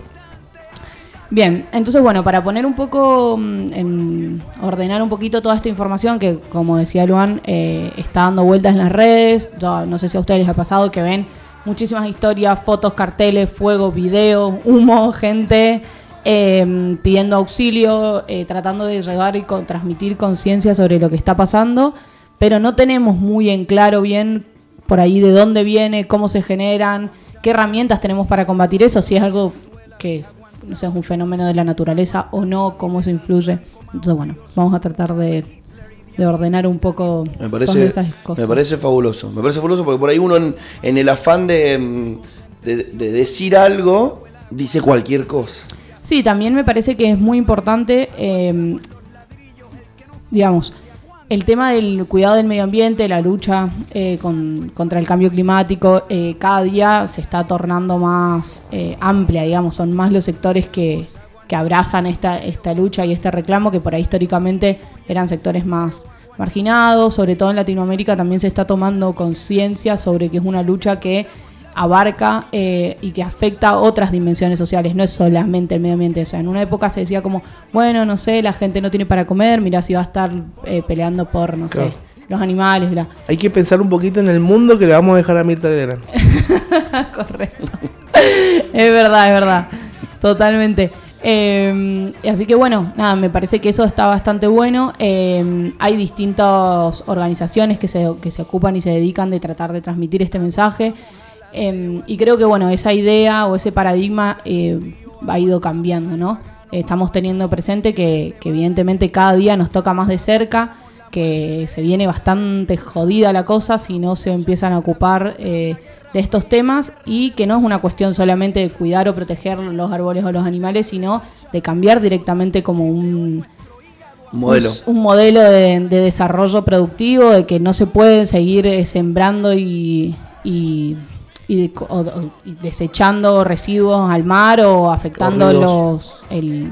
Bien, entonces bueno, para poner un poco, mm, en- ordenar un poquito toda esta información que, como decía Luan, eh, está dando vueltas en las redes. Yo no sé si a ustedes les ha pasado que ven muchísimas historias, fotos, carteles, fuego, video, humo, gente eh, pidiendo auxilio, eh, tratando de llevar y con- transmitir conciencia sobre lo que está pasando, pero no tenemos muy en claro bien por ahí de dónde viene, cómo se generan, qué herramientas tenemos para combatir eso, si es algo que no sé, es un fenómeno de la naturaleza o no, cómo eso influye. Entonces, bueno, vamos a tratar de, de ordenar un poco Me todas parece, esas cosas. me parece fabuloso. Me parece fabuloso porque por ahí uno en, en el afán de, mm, de- de decir algo dice cualquier cosa. Sí, también me parece que es muy importante, eh, digamos, el tema del cuidado del medio ambiente, la lucha eh, con- contra el cambio climático, eh, cada día se está tornando más eh, amplia, digamos, son más los sectores que, que abrazan esta, esta lucha y este reclamo, que por ahí históricamente eran sectores más marginados, sobre todo en Latinoamérica también se está tomando conciencia sobre que es una lucha que abarca eh, y que afecta otras dimensiones sociales, no es solamente el medio ambiente. O sea, en una época se decía como, bueno, no sé, la gente no tiene para comer, mira si va a estar eh, peleando por, no Claro. sé, los animales, bla. Hay que pensar un poquito en el mundo que le vamos a dejar a Mirta Legrand. Correcto. es verdad, es verdad. Totalmente. Eh, así que bueno, nada, me parece que eso está bastante bueno. Eh, hay distintas organizaciones que se, que se ocupan y se dedican de tratar de transmitir este mensaje. Eh, y creo que bueno, esa idea o ese paradigma eh, ha ido cambiando, ¿no? Estamos teniendo presente que, que evidentemente cada día nos toca más de cerca, que se viene bastante jodida la cosa si no se empiezan a ocupar eh, de estos temas y que no es una cuestión solamente de cuidar o proteger los árboles o los animales, sino de cambiar directamente como un, Modelo. un, un modelo de, de desarrollo productivo, de que no se puede seguir eh, sembrando y, y, y de- o- y desechando residuos al mar o afectando los el,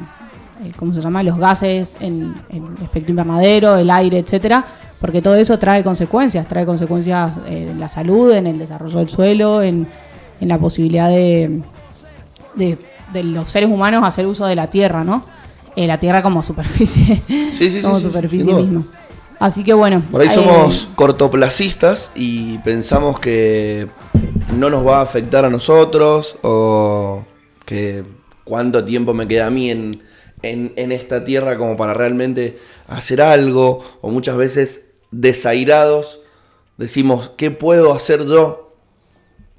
el- ¿cómo se llama? los gases en el efecto invernadero, el aire, etcétera, porque todo eso trae consecuencias, trae consecuencias eh, en la salud, en el desarrollo del suelo, en, en la posibilidad de, de, de los seres humanos hacer uso de la tierra, ¿no? Eh, la tierra como superficie, Sí, sí, como sí, superficie misma. Así que bueno. Por ahí eh, somos cortoplacistas y pensamos que no nos va a afectar a nosotros o que cuánto tiempo me queda a mí en, en, en esta tierra como para realmente hacer algo o muchas veces desairados decimos, ¿qué puedo hacer yo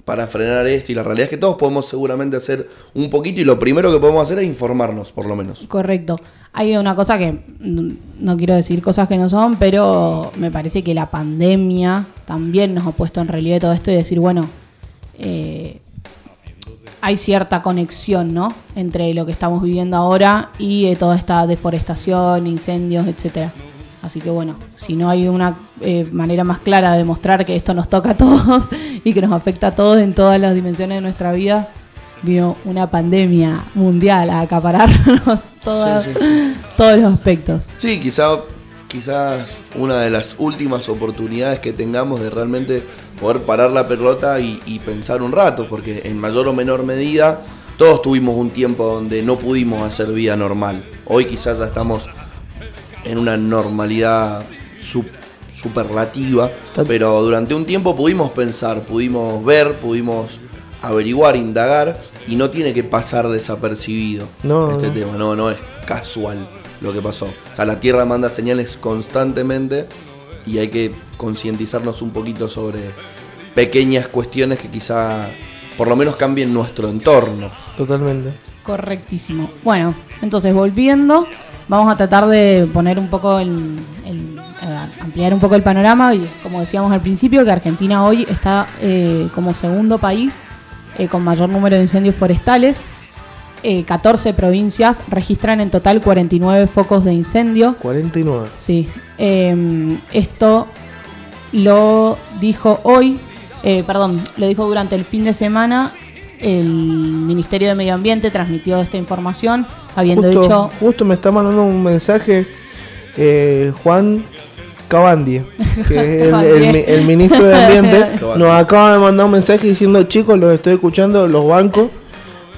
para frenar esto? Y la realidad es que todos podemos seguramente hacer un poquito y lo primero que podemos hacer es informarnos, por lo menos. Correcto. Hay una cosa que no quiero decir cosas que no son, pero me parece que la pandemia también nos ha puesto en relieve todo esto y decir, bueno, eh, hay cierta conexión, ¿no? Entre lo que estamos viviendo ahora y eh, toda esta deforestación, incendios, etcétera. Así que bueno, si no hay una eh, manera más clara de demostrar que esto nos toca a todos y que nos afecta a todos en todas las dimensiones de nuestra vida, vino una pandemia mundial a acapararnos todas- Sí, sí, todos los aspectos. Sí, quizá, quizás una de las últimas oportunidades que tengamos de realmente poder parar la pelota y, y pensar un rato, porque en mayor o menor medida todos tuvimos un tiempo donde no pudimos hacer vida normal. Hoy quizás ya estamos en una normalidad su- superlativa, pero durante un tiempo pudimos pensar, pudimos ver, pudimos averiguar, indagar y no tiene que pasar desapercibido No, este no. tema, no, no es casual lo que pasó. O sea, la Tierra manda señales constantemente y hay que concientizarnos un poquito sobre pequeñas cuestiones que quizá por lo menos cambien nuestro entorno. Totalmente. Correctísimo. Bueno, entonces volviendo, vamos a tratar de poner un poco el, el- eh, ampliar un poco el panorama y como decíamos al principio que Argentina hoy está eh, como segundo país eh, con mayor número de incendios forestales. Eh, 14 provincias registran en total 49 focos de incendio. 49. Sí, eh, esto lo dijo hoy, eh, perdón, lo dijo durante el fin de semana. El Ministerio de Medio Ambiente transmitió esta información, habiendo Justo, dicho. justo me está mandando un mensaje eh, Juan Cabandie, que es el, el mi- el ministro de Ambiente. Nos acaba de mandar un mensaje diciendo, chicos, los estoy escuchando, los bancos,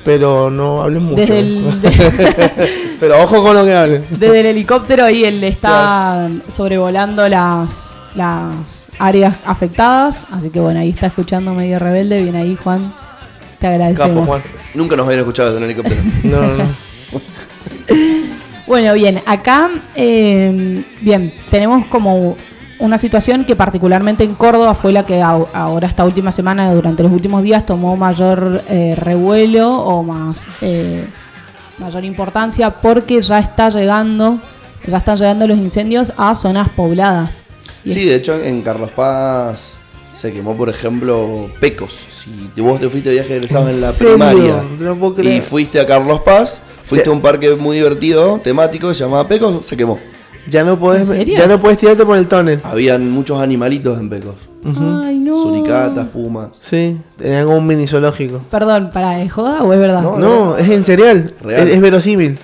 pero no hablen mucho. Desde el, de- pero ojo con lo que hablen. desde el helicóptero ahí él está sobrevolando las, las áreas afectadas. Así que bueno, ahí está escuchando medio rebelde. Bien ahí, Juan. Te agradecemos. Capo, Juan. Nunca nos habían escuchado desde un helicóptero. No, no, no. Bueno, bien, acá, eh, bien, tenemos como una situación que particularmente en Córdoba fue la que ahora esta última semana, durante los últimos días, tomó mayor eh, revuelo o más eh, mayor importancia porque ya está llegando, ya están llegando los incendios a zonas pobladas. Sí, de hecho en Carlos Paz se quemó, por ejemplo, Pecos. Si vos te fuiste de viaje egresado en la serio? primaria No puedo y creer. fuiste a Carlos Paz, fuiste a un parque muy divertido, temático, que se llamaba Pecos, se quemó. Ya no podés, ya no puedes tirarte por el túnel. Habían muchos animalitos en Pecos. Ay, no. Suricatas, pumas. Sí, tenían como un mini zoológico. Perdón, ¿para ¿es joda o es verdad? No, No, es en serial. Real. Es, es verosímil.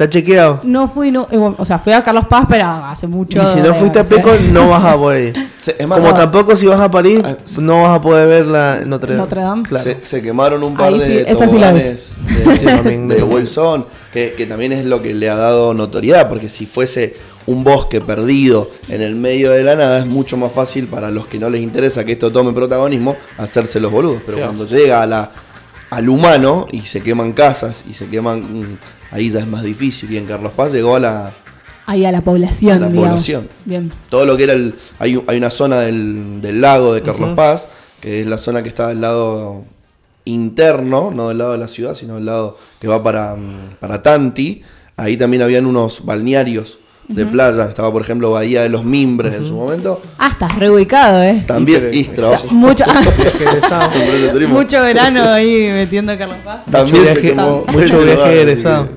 Está chequeado. No fui, no, eh, o sea, fui a Carlos Paz, pero hace mucho. Y si no fuiste a Peco, no vas a poder ir. Se- es más, Como tampoco si vas a París, Ah, no vas a poder ver la Notre Dame. Notre Dame. Claro. se, se quemaron un par Ahí de sí, esa sí la vi. toboganes Sí, de, de Bolsón, que, que también es lo que le ha dado notoriedad, porque si fuese un bosque perdido en el medio de la nada, es mucho más fácil para los que no les interesa que esto tome protagonismo, hacerse los boludos. Pero Claro. cuando llega a la, al humano y se queman casas y se queman... ahí ya es más difícil. Y en Carlos Paz llegó a la... Ahí a la población, A la digamos. población. Bien. todo lo que era el. Hay, un- hay una zona del, del lago de Carlos Paz, que es la zona que está del lado interno, no del lado de la ciudad, sino del lado que va para, mm, para Tanti. Ahí también habían unos balnearios de playa. Estaba, por ejemplo, Bahía de los Mimbres en su momento. Ah, estás reubicado, ¿eh? También, y trabajo. Mucho, de Turismo. mucho verano ahí metiendo a Carlos Paz. También Mucho se viaje- quemó. mucho egresado.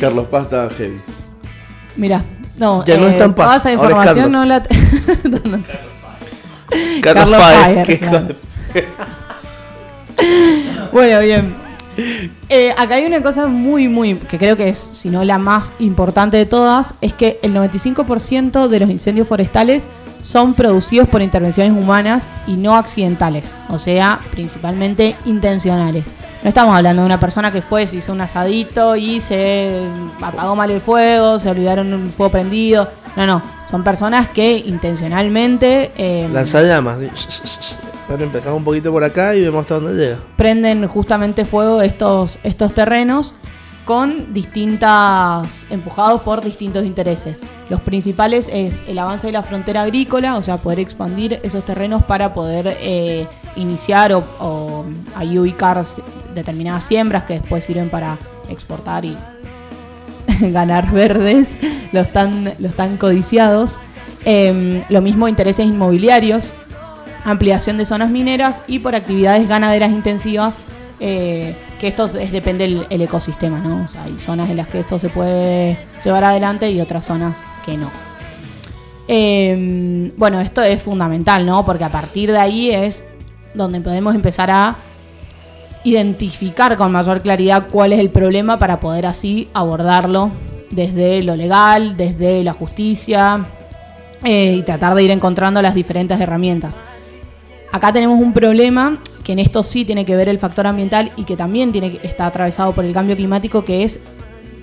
Carlos Paz está heavy. Mira, no, Ya no eh, está en paz, toda esa información Carlos. no la. No, no. Carlos Carlos Páez, Páez, claro. Bueno, bien. Eh, acá hay una cosa muy, muy, que creo que es, si no la más importante de todas, es que el 95% de los incendios forestales son producidos por intervenciones humanas y no accidentales, o sea, principalmente intencionales. No estamos hablando de una persona que fue, se hizo un asadito y se apagó mal el fuego, se olvidaron un fuego prendido. No, no, son personas que intencionalmente... eh, Lanzallamas. Bueno, empezamos un poquito por acá y vemos hasta dónde llega. prenden justamente fuego estos, estos terrenos con distintas, empujados por distintos intereses. Los principales es el avance de la frontera agrícola, o sea, poder expandir esos terrenos para poder eh, iniciar o, o ahí ubicar determinadas siembras que después sirven para exportar y ganar verdes, los tan, los tan codiciados. Em, lo mismo intereses inmobiliarios, ampliación de zonas mineras y por actividades ganaderas intensivas, eh, que esto es, depende del el ecosistema, ¿no? O sea, hay zonas en las que esto se puede llevar adelante y otras zonas que no. Eh, bueno, esto es fundamental, ¿no? Porque a partir de ahí es donde podemos empezar a identificar con mayor claridad cuál es el problema para poder así abordarlo desde lo legal, desde la justicia eh, y tratar de ir encontrando las diferentes herramientas. Acá tenemos un problema que en esto sí tiene que ver el factor ambiental y que también tiene que- está atravesado por el cambio climático, que es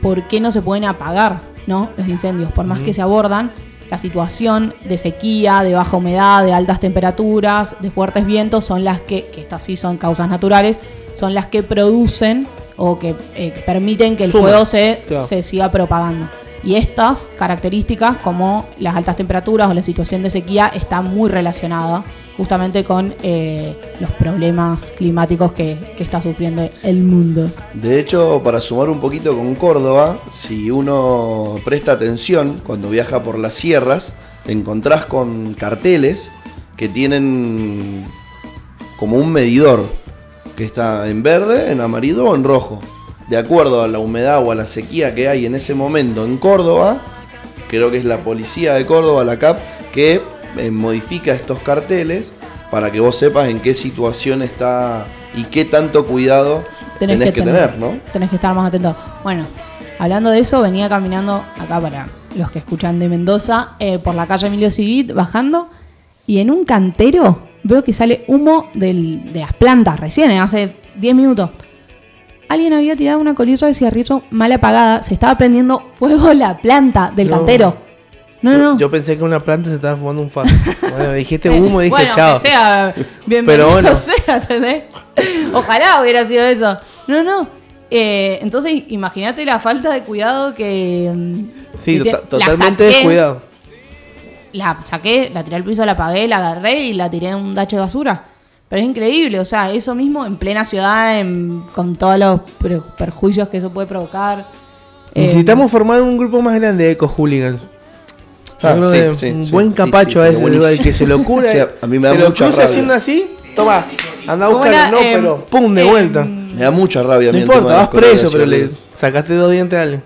por qué no se pueden apagar ¿no? los incendios. Por más que se abordan, la situación de sequía, de baja humedad, de altas temperaturas, de fuertes vientos, son las que, que estas sí son causas naturales, son las que producen o que eh, permiten que el fuego se, claro. se siga propagando. Y estas características, como las altas temperaturas o la situación de sequía, está muy relacionada justamente con eh, los problemas climáticos que, que está sufriendo el mundo. De hecho, para sumar un poquito con Córdoba, si uno presta atención cuando viaja por las sierras, te encontrás con carteles que tienen como un medidor que está en verde, en amarillo o en rojo. De acuerdo a la humedad o a la sequía que hay en ese momento en Córdoba, creo que es la policía de Córdoba, la CAP, que eh, modifica estos carteles para que vos sepas en qué situación está y qué tanto cuidado tenés, que, tener, ¿no? Tenés que estar más atento. Bueno, hablando de eso, venía caminando acá para los que escuchan de Mendoza, eh, por la calle Emilio Civit, bajando, y en un cantero veo que sale humo del- de las plantas, recién, eh, hace 10 minutos. Alguien había tirado una colilla de cigarrillo mal apagada, se estaba prendiendo fuego la planta del No. cantero. No, no, no. Yo pensé que una planta se estaba fumando un faso. Bueno, dijiste humo y dije bueno, chao. que sea bienvenido Pero bueno. sea, ¿entendés? Ojalá hubiera sido eso. No, no. Eh, entonces, imagínate la falta de cuidado que. mm, Sí, que la totalmente descuidado. La saqué, la tiré al piso, la apagué, la agarré y la tiré en un dacho de basura. Pero es increíble, o sea, eso mismo en plena ciudad, en- con todos los per- perjuicios que eso puede provocar. Eh, Necesitamos formar un grupo más grande de eco-hooligans. Ah, sí, de- sí, un sí, buen capacho sí, a ese, el que se lo cura. Sí, a mí me da se lo mucha cruza rabia. haciendo así, toma, anda a ¿Cómo buscarlo. No, Em, pero pum, de em, vuelta. Me da mucha rabia. a No importa, de vas preso, pero le cigarrillos. sacaste dos dientes a alguien.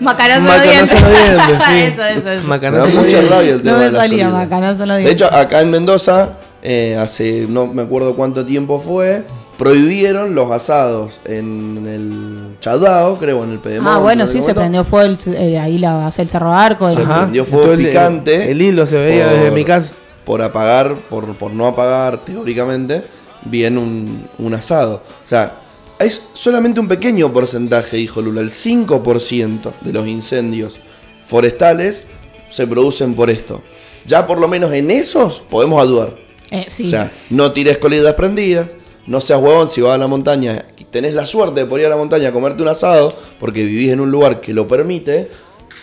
Macanazo de en los dientes, sí. eso, eso, eso. Me Macanazo da en los mucha dientes. rabia el tema No de me salía macanazo en los De dientes. hecho, acá en Mendoza, eh, hace no me acuerdo cuánto tiempo fue, prohibieron los asados en el Chadao, creo, en el Pedemonte. Ah, bueno, no sí, se prendió fuego el- eh, ahí la, hace el Cerro Arco. Se Ajá. prendió fuego el- picante. El hilo se veía por- desde mi casa. Por apagar, por, por no apagar, teóricamente, bien un, un asado. O sea, es solamente un pequeño porcentaje, dijo Lula. El 5% de los incendios forestales se producen por esto. Ya por lo menos en esos podemos ayudar. eh, sí. O sea, no tires colidas prendidas, no seas huevón si vas a la montaña y tenés la suerte de poder ir a la montaña a comerte un asado, porque vivís en un lugar que lo permite,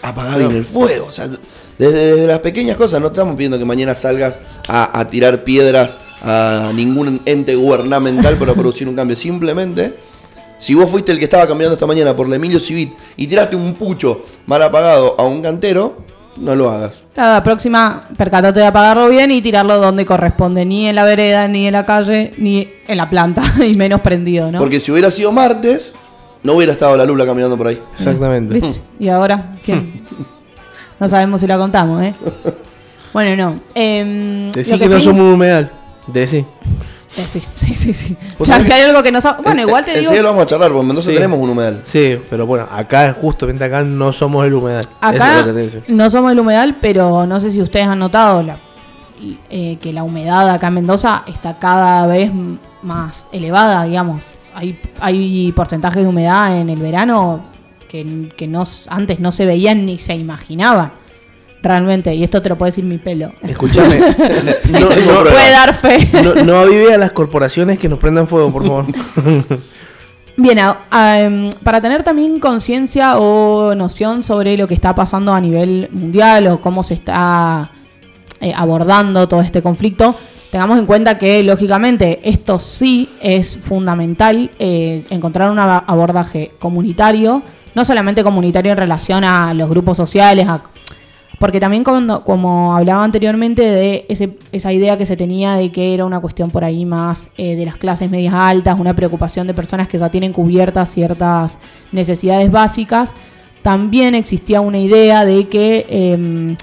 apagá bien el fuego. O sea, desde, desde las pequeñas cosas, no estamos pidiendo que mañana salgas a, a tirar piedras a ningún ente gubernamental para producir un cambio. Simplemente, si vos fuiste el que estaba cambiando esta mañana por la Emilio Civit y tiraste un pucho mal apagado a un cantero, no lo hagas. La próxima, percatate de apagarlo bien y tirarlo donde corresponde. Ni en la vereda, ni en la calle, ni en la planta. y menos prendido, ¿no? Porque si hubiera sido martes, no hubiera estado la Lula caminando por ahí. Exactamente. ¿Viste? ¿Y ahora? ¿Quién? No sabemos si la contamos, ¿eh? Bueno, no. Decí lo que, no sí- somos un humedal. Decí. Eh, sí, sí, sí. sí. Ya, sabés si hay algo que no sabemos. Bueno, igual te digo. Enseguida lo vamos a charlar, porque en Mendoza Sí. tenemos un humedal. Sí, pero bueno, acá, justamente acá, no somos el humedal. Eso es Acá lo que te digo. no somos el humedal, pero no sé si ustedes han notado la- eh, que la humedad acá en Mendoza está cada vez más elevada, digamos. Hay, hay porcentajes de humedad en el verano que, que no, antes no se veían ni se imaginaban. Realmente, y esto te lo puede decir mi pelo. Escúchame. no. Puede dar fe. no, no avive a las corporaciones que nos prendan fuego, por favor. Bien, em, para tener también conciencia o noción sobre lo que está pasando a nivel mundial o cómo se está eh, abordando todo este conflicto, tengamos en cuenta que lógicamente esto sí es fundamental eh, encontrar un ab- abordaje comunitario, no solamente comunitario en relación a los grupos sociales, a- porque también cuando, como hablaba anteriormente de ese- esa idea que se tenía de que era una cuestión por ahí más eh, de las clases medias altas, una preocupación de personas que ya tienen cubiertas ciertas necesidades básicas, también existía una idea de que, em,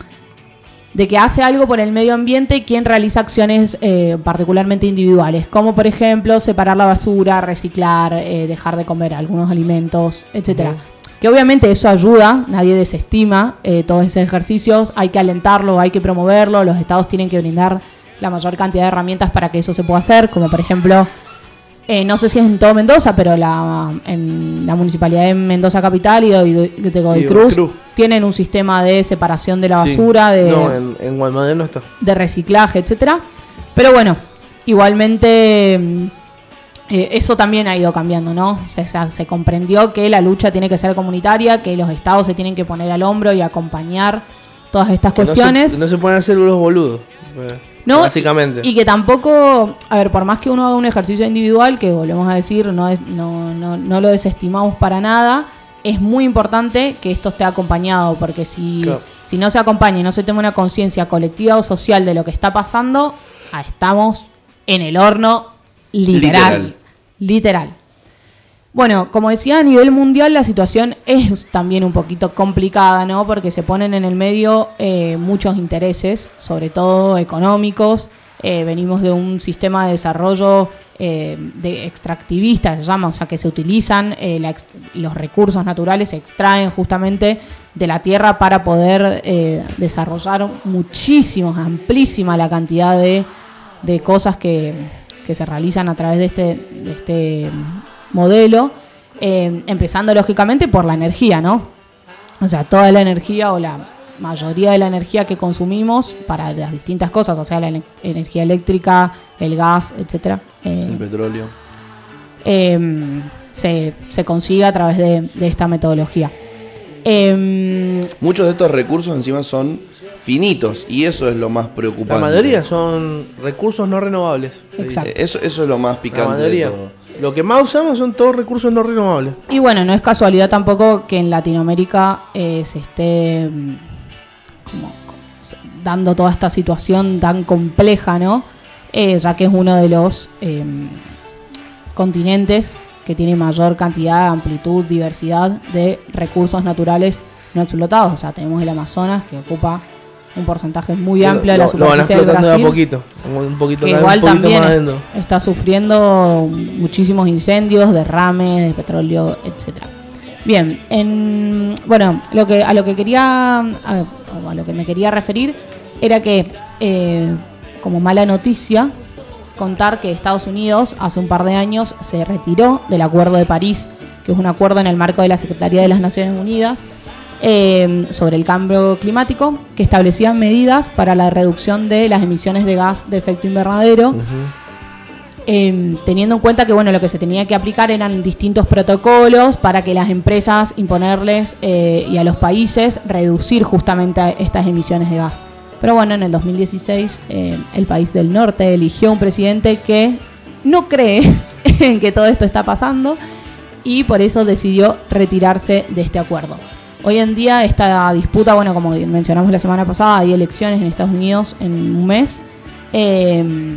de que hace algo por el medio ambiente quien realiza acciones eh, particularmente individuales, como por ejemplo separar la basura, reciclar, eh, dejar de comer algunos alimentos, etcétera. Que obviamente eso ayuda, nadie desestima eh, todos esos ejercicios, hay que alentarlo, hay que promoverlo, los estados tienen que brindar la mayor cantidad de herramientas para que eso se pueda hacer, como por ejemplo, eh, no sé si es en todo Mendoza, pero la, en la municipalidad de Mendoza Capital y de, de, de Godoy Cruz Cruz. tienen un sistema de separación de la Sí. basura, de, No, en, en Guadalmedén no está. de reciclaje, etcétera. Pero bueno, igualmente eh, eso también ha ido cambiando, ¿no? Se, comprendió que la lucha tiene que ser comunitaria, que los estados se tienen que poner al hombro y acompañar todas estas Que no se- cuestiones. No se, pueden hacer los boludos. eh, No, Básicamente. Y que tampoco, a ver, por más que uno haga un ejercicio individual, que volvemos a decir, no, es, no, no, no lo desestimamos para nada, es muy importante que esto esté acompañado, porque si, Claro. si no se acompaña y no se toma una conciencia colectiva o social de lo que está pasando, estamos en el horno literal. Literal. Bueno, como decía, a nivel mundial la situación es también un poquito complicada, ¿no? Porque se ponen en el medio eh, muchos intereses, sobre todo económicos. Eh, venimos de un sistema de desarrollo eh, de extractivista, se llama, o sea, que se utilizan los recursos naturales, se extraen justamente de la tierra para poder desarrollar muchísimos, amplísima la cantidad de, de cosas que, que se realizan a través de este, de este modelo, eh, empezando lógicamente por la energía, ¿no? O sea, toda la energía o la mayoría de la energía que consumimos para las distintas cosas, o sea, la energía eléctrica, el gas, etcétera, eh, El petróleo. eh, se, se consigue a través de, de esta metodología. Eh, Muchos de estos recursos encima son finitos y eso es lo más preocupante. La mayoría son recursos no renovables. Exacto. Eso, eso es lo más La picante de mayoría. todo. Lo que más usamos son todos recursos no renovables. Y bueno, no es casualidad tampoco que en Latinoamérica eh, se esté mm, como dando toda esta situación tan compleja, ¿no? Eh, ya que es uno de los eh, continentes que tiene mayor cantidad, amplitud, diversidad de recursos naturales no explotados. O sea, tenemos el Amazonas que ocupa un porcentaje muy amplio de la lo, lo van superficie de explotando de a Brasil poquito. Un poquito, que igual un poquito también más está sufriendo muchísimos incendios, derrames de petróleo, etcétera. Bien, en, bueno, lo que a lo que quería a, a lo que me quería referir era que eh, como mala noticia contar que Estados Unidos hace un par de años se retiró del Acuerdo de París, que es un acuerdo en el marco de la Secretaría de las Naciones Unidas eh, sobre el cambio climático, que establecía medidas para la reducción de las emisiones de gas de efecto invernadero, eh, teniendo en cuenta que bueno lo que se tenía que aplicar eran distintos protocolos para que las empresas imponerles eh, y a los países reducir justamente estas emisiones de gas. Pero bueno, en el 2016 eh, el país del norte eligió un presidente que no cree en que todo esto está pasando y por eso decidió retirarse de este acuerdo. Hoy en día esta disputa, bueno, como mencionamos la semana pasada, hay elecciones en Estados Unidos en un mes. eh,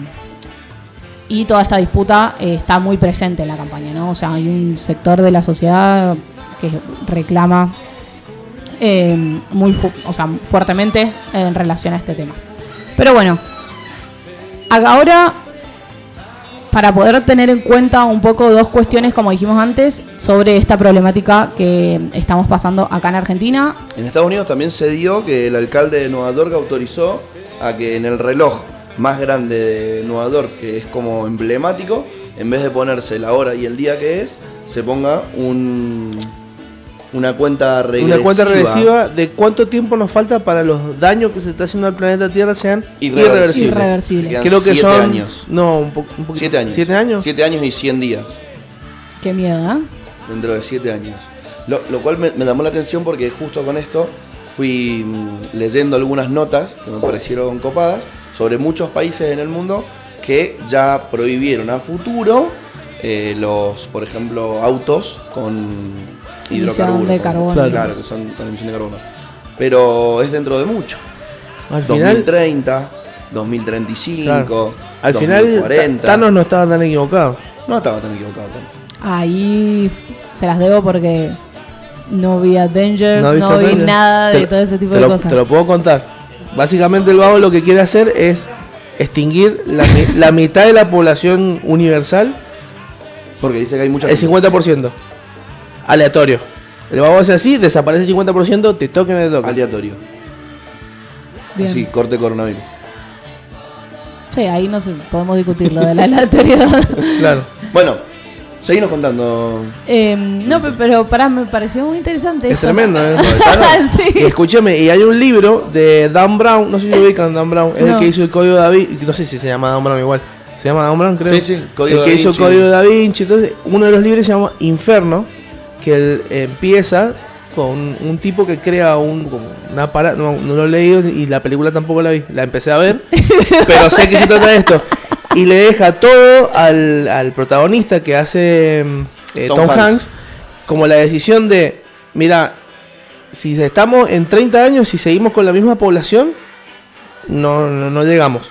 y toda esta disputa eh, está muy presente en la campaña, ¿no? O sea, hay un sector de la sociedad que reclama eh, muy o sea, fuertemente en relación a este tema. Pero bueno, ahora para poder tener en cuenta un poco dos cuestiones, como dijimos antes, sobre esta problemática que estamos pasando acá en Argentina. En Estados Unidos también se dio que el alcalde de Nueva York autorizó a que en el reloj más grande de Nueva York, que es como emblemático, en vez de ponerse la hora y el día que es, se ponga un, una cuenta regresiva. Una cuenta regresiva de cuánto tiempo nos falta para los daños que se está haciendo al planeta Tierra sean Irreversibles. irreversibles. Creo que siete son. años. No, un, po- un poquito. Siete años. ¿Siete años? Siete años y 100 días. Qué miedo, ¿eh? dentro de siete años. Lo, lo cual me, me llamó la atención porque justo con esto fui mm, leyendo algunas notas que me parecieron copadas sobre muchos países en el mundo que ya prohibieron a futuro eh, los, por ejemplo, autos con hidrocarburos. de carbono. Claro, Claro. que son con emisión de carbono. Pero es dentro de mucho. Al final, 2030, 2035, Claro. al final 2040. Ta- Thanos no estaba tan equivocado. No estaba tan equivocado. Thanos. Ahí se las debo porque no vi Avengers, ¿No vi Avengers? nada de Te- todo ese tipo de lo, cosas. Te lo puedo contar. Básicamente el vago lo que quiere hacer es extinguir la, la mitad de la población universal, Porque dice que hay mucha el gente. 50%. Aleatorio. El vago hace así, desaparece el 50%, te toque o no te toque. aleatorio. Bien. Así, corte coronavirus. Sí, ahí no sé, podemos discutir lo de la aleatoriedad. Claro. Bueno, seguimos contando. Eh, no, pe- pero pará, me pareció muy interesante. Es esto. tremendo, ¿eh? sí. Y escúcheme, y hay un libro de Dan Brown, no sé si lo ubican, Dan Brown, es el No. que hizo el código de Da Vinci, no sé si se llama Dan Brown igual, se llama Dan Brown creo. Sí, sí, Código el Da que hizo el Vinci. código de Da Vinci, entonces uno de los libros se llama Inferno, que él empieza con un tipo que crea un, una aparato, no, no lo he leído y la película tampoco la vi, la empecé a ver, pero sé que se trata de esto. Y le deja todo al, al protagonista que hace mm, eh, Tom Tom, Hanks. Hanks como la decisión de, mira, si estamos en 30 años, si seguimos con la misma población, no, no, no llegamos.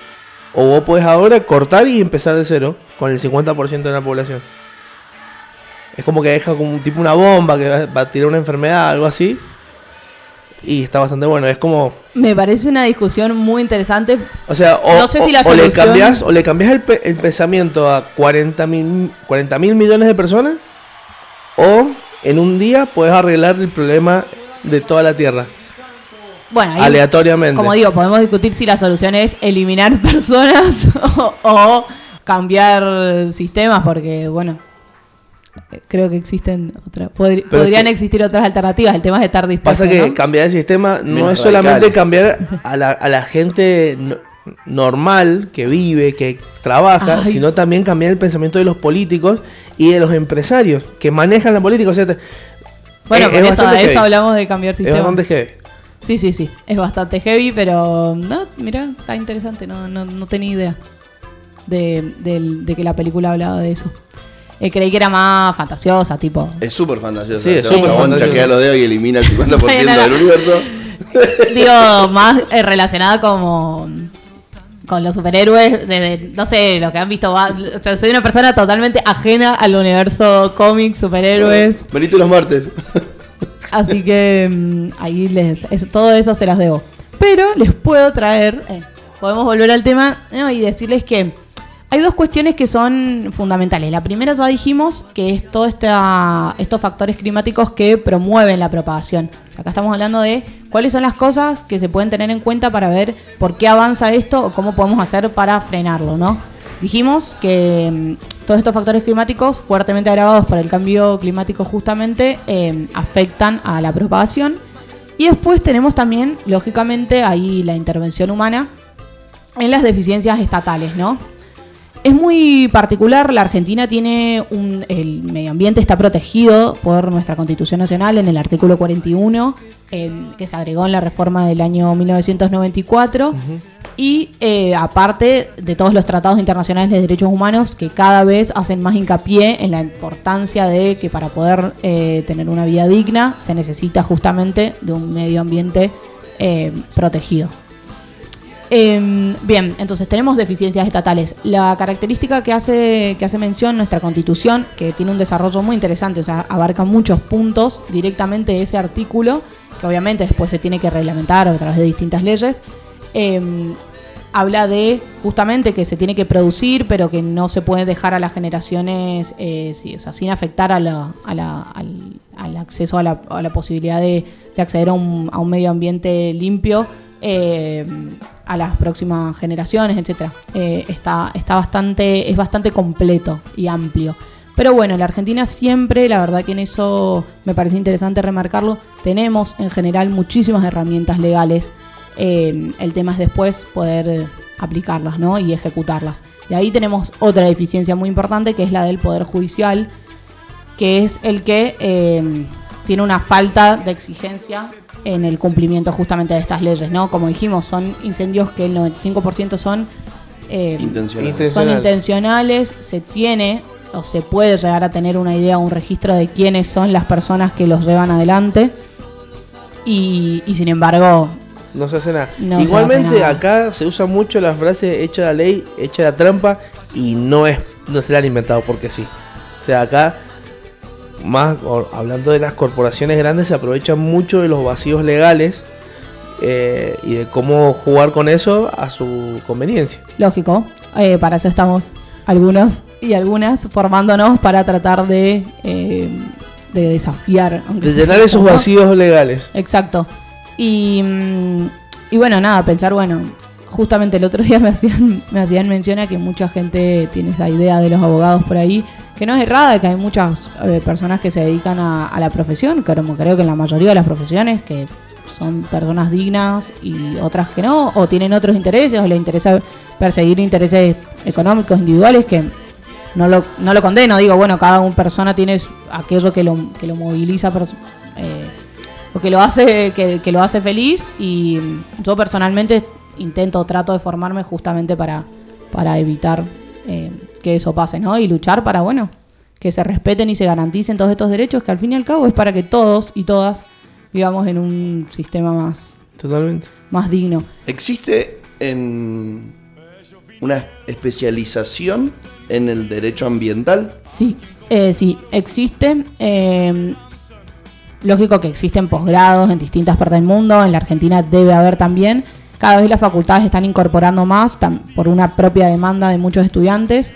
O vos podés ahora cortar y empezar de cero con el 50% de la población. Es como que deja como un tipo una bomba que va, va a tirar una enfermedad, algo así. Y está bastante bueno. Es como, Me parece una discusión muy interesante. o sea, o, No sé si la o- le cambias, o le cambias el, pe- el pensamiento a 40 mil 40 mil millones de personas, o en un día puedes arreglar el problema de toda la Tierra. Bueno, ahí, aleatoriamente. como digo, podemos discutir si la solución es eliminar personas o, o cambiar sistemas, porque, bueno, creo que existen otras. podri- podrían es que- existir otras alternativas. El tema es estar dispuesto. Pasa que ¿no? cambiar el sistema no Menos es solamente radicales. cambiar a la, a la gente no- normal que vive, que trabaja, Ay. sino también cambiar el pensamiento de los políticos y de los empresarios que manejan la política. O sea, te- Bueno, es- por es eso, eso hablamos de cambiar es sistemas. bastante heavy. Sí, sí, sí. Es bastante heavy, pero no, mira, está interesante. No, no, no tenía idea de, del- de que la película hablaba de eso. Eh, creí que era más fantasiosa, tipo. Es súper fantasioso. Sí, es súper chabón fantasioso. chakea los dedos y elimina el 50% No, no, del universo. Digo, más eh, relacionada como con los superhéroes, de, de- no sé, lo que han visto. va- o sea, soy una persona totalmente ajena al universo cómics, superhéroes. Venite los martes. Así que mm, ahí les, es- todo eso se las debo. Pero les puedo traer, eh, podemos volver al tema ¿no? y decirles que hay dos cuestiones que son fundamentales. La primera ya dijimos que es todos estos factores climáticos que promueven la propagación. Acá estamos hablando de cuáles son las cosas que se pueden tener en cuenta para ver por qué avanza esto o cómo podemos hacer para frenarlo, ¿no? Dijimos que mm, todos estos factores climáticos fuertemente agravados por el cambio climático justamente eh, afectan a la propagación. Y después tenemos también, lógicamente, ahí la intervención humana en las deficiencias estatales, ¿no? Es muy particular, la Argentina tiene un, el medio ambiente está protegido por nuestra Constitución Nacional en el artículo 41, eh, que se agregó en la reforma del año 1994, y eh, aparte de todos los tratados internacionales de derechos humanos que cada vez hacen más hincapié en la importancia de que para poder eh, tener una vida digna se necesita justamente de un medio ambiente eh, protegido. Eh, bien, entonces tenemos deficiencias estatales. La característica que hace, que hace mención nuestra constitución, que tiene un desarrollo muy interesante, o sea, abarca muchos puntos directamente ese artículo, que obviamente después se tiene que reglamentar a través de distintas leyes, eh, habla de justamente que se tiene que producir, pero que no se puede dejar a las generaciones, eh, sin afectar a la- a la- al, al acceso a la, posibilidad de, de acceder a un, medio ambiente limpio eh, a las próximas generaciones, etcétera. Eh, está, está bastante, es bastante completo y amplio. Pero bueno, la Argentina siempre, la verdad que en eso me parece interesante remarcarlo, tenemos en general muchísimas herramientas legales. Eh, el tema es después poder aplicarlas ¿no? y ejecutarlas. Y ahí tenemos otra deficiencia muy importante que es la del Poder Judicial, que es el que eh, tiene una falta de exigencia en el cumplimiento justamente de estas leyes, ¿no? Como dijimos, son incendios que el 95% son, eh, Intencional. Son Intencional. intencionales, se tiene o se puede llegar a tener una idea, un registro de quiénes son las personas que los llevan adelante y, y sin embargo No se hace nada. No se Igualmente hace nada. acá se usa mucho la frase hecha la ley, hecha la trampa y no es no se la han inventado porque sí. O sea, acá más hablando de las corporaciones grandes se aprovechan mucho de los vacíos legales eh, y de cómo jugar con eso a su conveniencia. Lógico, eh, para eso estamos algunos y algunas formándonos para tratar de, eh, de desafiar. De llenar esos vacíos legales. Exacto. Y, mm, y bueno, nada, pensar, bueno, justamente el otro día me hacían, me hacían mención a que mucha gente tiene esa idea de los abogados por ahí, que no es errada, que hay muchas eh, personas que se dedican a, la profesión, como creo que en la mayoría de las profesiones, que son personas dignas y otras que no, o tienen otros intereses, o les interesa perseguir intereses económicos individuales que no lo, no lo condeno, digo, bueno, cada una persona tiene aquello que lo, que lo moviliza eh, o que lo hace que, que lo hace feliz y yo personalmente intento trato de formarme justamente para para evitar eh, que eso pase no y luchar para bueno que se respeten y se garanticen todos estos derechos que al fin y al cabo es para que todos y todas vivamos en un sistema más Totalmente. más digno ¿Existe en una especialización en el derecho ambiental? Sí, eh, sí, existe. eh, lógico que existen posgrados en distintas partes del mundo, en la Argentina debe haber también. Cada vez las facultades están incorporando más por una propia demanda de muchos estudiantes.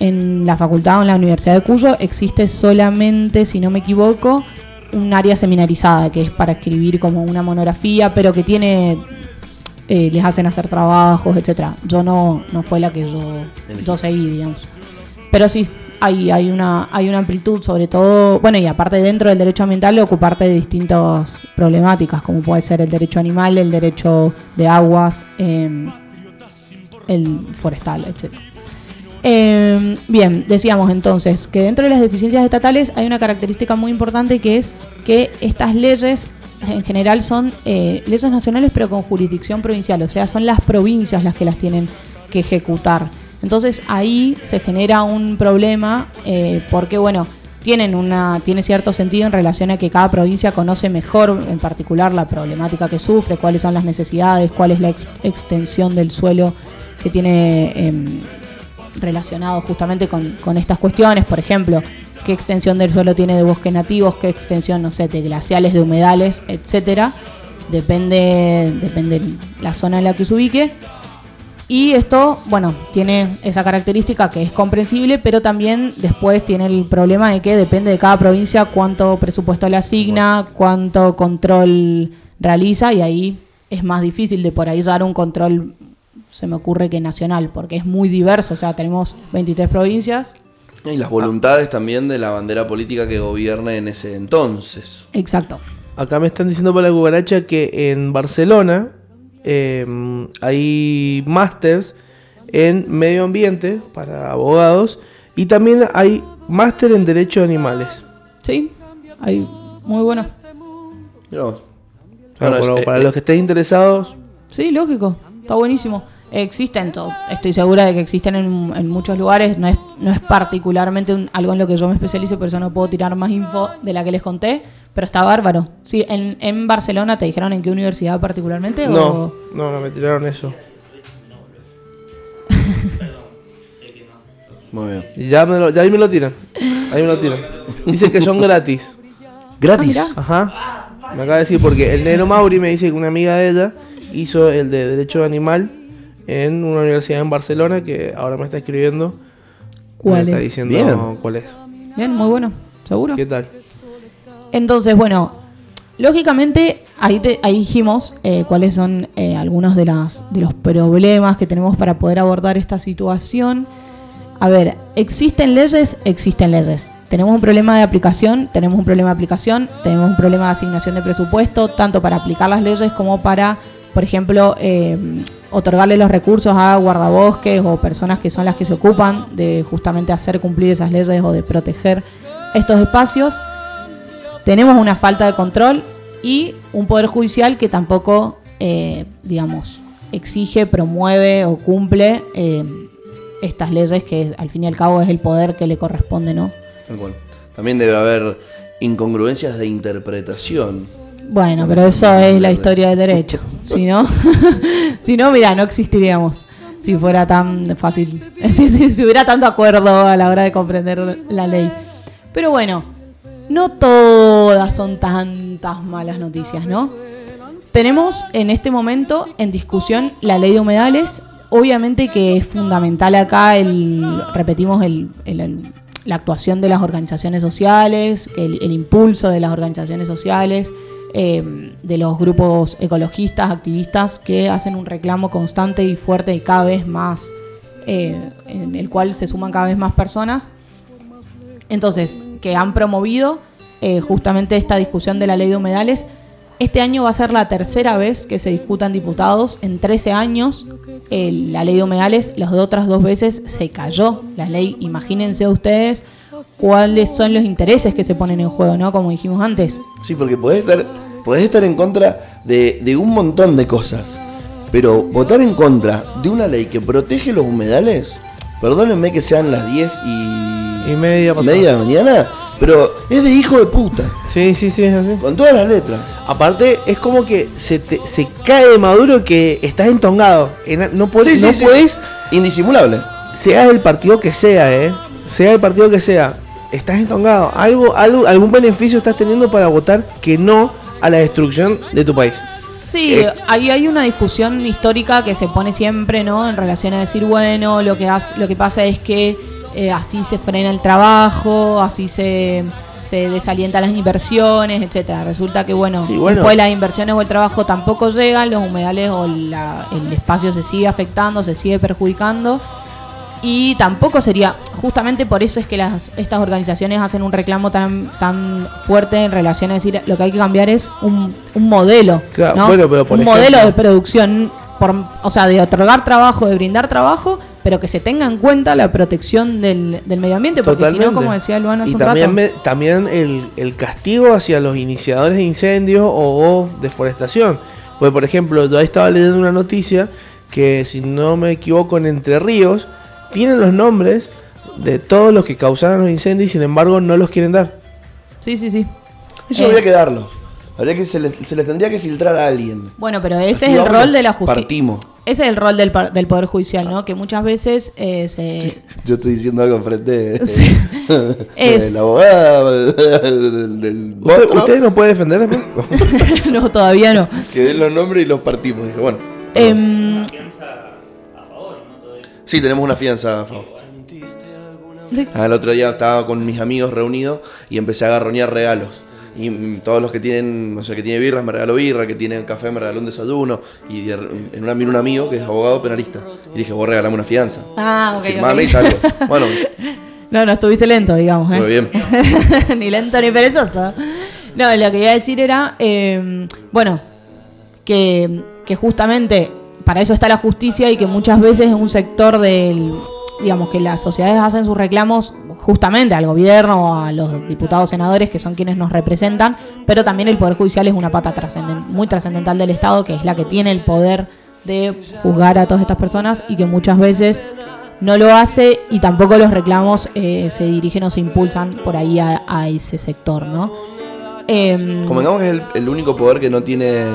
En la facultad o en la Universidad de Cuyo existe solamente, si no me equivoco, un área seminarizada que es para escribir como una monografía, pero que tiene eh, les hacen hacer trabajos, etcétera. Yo no, no fue la que yo, yo seguí, digamos. Pero sí, hay, hay, una, hay una amplitud, sobre todo, bueno, y aparte dentro del derecho ambiental, de ocuparte de distintas problemáticas, como puede ser el derecho animal, el derecho de aguas, eh, el forestal, etcétera. Eh, bien, decíamos entonces que dentro de las deficiencias estatales hay una característica muy importante que es que estas leyes en general son eh, leyes nacionales pero con jurisdicción provincial, o sea, son las provincias las que las tienen que ejecutar. Entonces ahí se genera un problema eh, porque, bueno, tienen una, tiene cierto sentido en relación a que cada provincia conoce mejor en particular la problemática que sufre, cuáles son las necesidades, cuál es la ex- extensión del suelo que tiene em, relacionado justamente con, con estas cuestiones, por ejemplo, qué extensión del suelo tiene de bosques nativos, qué extensión, no sé, de glaciales, de humedales, etcétera. Depende, depende la zona en la que se ubique. Y esto, bueno, tiene esa característica que es comprensible, pero también después tiene el problema de que depende de cada provincia cuánto presupuesto le asigna, cuánto control realiza, y ahí es más difícil de por ahí dar un control, se me ocurre que nacional, porque es muy diverso, o sea, tenemos 23 provincias. Y las voluntades también de la bandera política que gobierna en ese entonces. Exacto. Acá me están diciendo por la cucaracha que en Barcelona eh, hay másters en medio ambiente para abogados y también hay máster en derecho de animales. Sí, hay muy bueno. Mirá vos. Para, para eh, los que estén interesados, Sí, lógico. Está buenísimo. Existen, to- estoy segura de que existen en, en muchos lugares. No es, no es particularmente un- algo en lo que yo me especialice, por eso no puedo tirar más info de la que les conté. Pero está bárbaro. Sí, en, en Barcelona te dijeron en qué universidad particularmente. no, O... no, no me tiraron eso. Muy bien. Ya, me lo, ya ahí me lo tiran. Ahí me lo tiran. Dice que son gratis. ¿Gratis? Ah, Ajá. Me acaba de decir porque el negro Mauri me dice que una amiga de ella hizo el de Derecho Animal en una universidad en Barcelona que ahora me está escribiendo. ¿Cuál me está es? diciendo Bien. cuál es. Bien, muy bueno. ¿Seguro? ¿Qué tal? Entonces, bueno, lógicamente ahí, te- ahí dijimos eh, cuáles son eh, algunos de, las, de los problemas que tenemos para poder abordar esta situación. A ver, ¿existen leyes? Existen leyes. Tenemos un problema de aplicación, tenemos un problema de aplicación, tenemos un problema de asignación de presupuesto, tanto para aplicar las leyes como para, por ejemplo, eh, otorgarle los recursos a guardabosques o personas que son las que se ocupan de justamente hacer cumplir esas leyes o de proteger estos espacios tenemos una falta de control y un poder judicial que tampoco, eh, digamos, exige, promueve o cumple eh, estas leyes que al fin y al cabo es el poder que le corresponde, ¿no? También debe haber incongruencias de interpretación. Bueno, pero eso es la historia del derecho. Si no, si no, mira, no existiríamos. Si fuera tan fácil, si, si- si hubiera tanto acuerdo a la hora de comprender la ley. Pero bueno, no todas son tantas malas noticias, ¿no? Tenemos en este momento en discusión la ley de humedales. Obviamente que es fundamental acá el, repetimos, el, el- el- la actuación de las organizaciones sociales, el, el impulso de las organizaciones sociales, eh, de los grupos ecologistas, activistas, que hacen un reclamo constante y fuerte y cada vez más, eh, en el cual se suman cada vez más personas. Entonces, que han promovido eh, justamente esta discusión de la ley de humedales. Este año va a ser la tercera vez que se discutan diputados. En 13 años, eh, la ley de humedales, las otras dos veces se cayó la ley. Imagínense ustedes cuáles son los intereses que se ponen en juego, ¿no? Como dijimos antes. Sí, porque podés estar, podés estar en contra de, de un montón de cosas. Pero votar en contra de una ley que protege los humedales, perdónenme que sean las 10 y, Y media pasada. media de la mañana, pero es de hijo de puta, Sí, sí, sí, es así. con todas las letras. Aparte, es como que se, te- se cae de maduro que estás entongado. En- No, podés, Sí, sí, no sí. podés, Indisimulable. sea el partido que sea, eh. Sea el partido que sea, estás entongado. Algo, algo, algún beneficio estás teniendo para votar que no a la destrucción de tu país. Sí, Eh, ahí hay una discusión histórica que se pone siempre, ¿no? En relación a decir, bueno, lo que, hace- lo que pasa es que eh, así se frena el trabajo, así se, se desalientan las inversiones, etcétera. Resulta que, bueno, Sí, bueno. después las inversiones o el trabajo tampoco llegan, los humedales o la- el espacio se sigue afectando, se sigue perjudicando. Y tampoco sería, justamente por eso es que las, estas organizaciones hacen un reclamo tan, tan fuerte en relación a decir lo que hay que cambiar es un, un modelo, Claro, ¿no? bueno, pero por un ejemplo- modelo de producción, por, o sea, de otorgar trabajo, de brindar trabajo, pero que se tenga en cuenta la protección del, del medio ambiente, porque si no, como decía Luana hace y un también, rato, me- también el, el castigo hacia los iniciadores de incendios o, o deforestación. Pues, por ejemplo, yo ahí estaba leyendo una noticia que, si no me equivoco, en Entre Ríos tienen los nombres de todos los que causaron los incendios y, sin embargo, no los quieren dar. sí, sí, sí. Eso Eh. habría que darlos. Habría que se les, se les tendría que filtrar a alguien. Bueno, pero ese Así es el rol de la justicia. Partimos. Ese es el rol del, par- del Poder Judicial, ¿no? Que muchas veces eh, se, Yo estoy diciendo algo enfrente de, Sí. de Es- la abogada, del, del ¿Usted, otro, ¿Usted no puede defender después? no, todavía no. que den los nombres y los partimos. Dije, bueno, Em, sí, tenemos una fianza Ah, El otro día estaba con mis amigos reunidos y empecé a agarronear regalos. Y todos los que tienen, no sé, que tiene birras me regaló birra, que tiene café me regaló un desayuno. Y de- en una vino un amigo que es abogado penalista. Y dije, vos regalame una fianza. Ah, ok. Firmame ok. y salgo. Bueno, No, no estuviste lento, digamos. ¿eh? todo bien. ni lento ni perezoso. No, lo que iba a decir era, eh, bueno, que, que justamente para eso está la justicia y que muchas veces un sector del, digamos, que las sociedades hacen sus reclamos justamente al gobierno a los diputados senadores que son quienes nos representan, pero también el Poder Judicial es una pata muy trascendental del Estado, que es la que tiene el poder de juzgar a todas estas personas y que muchas veces no lo hace y tampoco los reclamos eh, se dirigen o se impulsan por ahí a, ese sector, ¿no? Convengamos que es el único poder que no tiene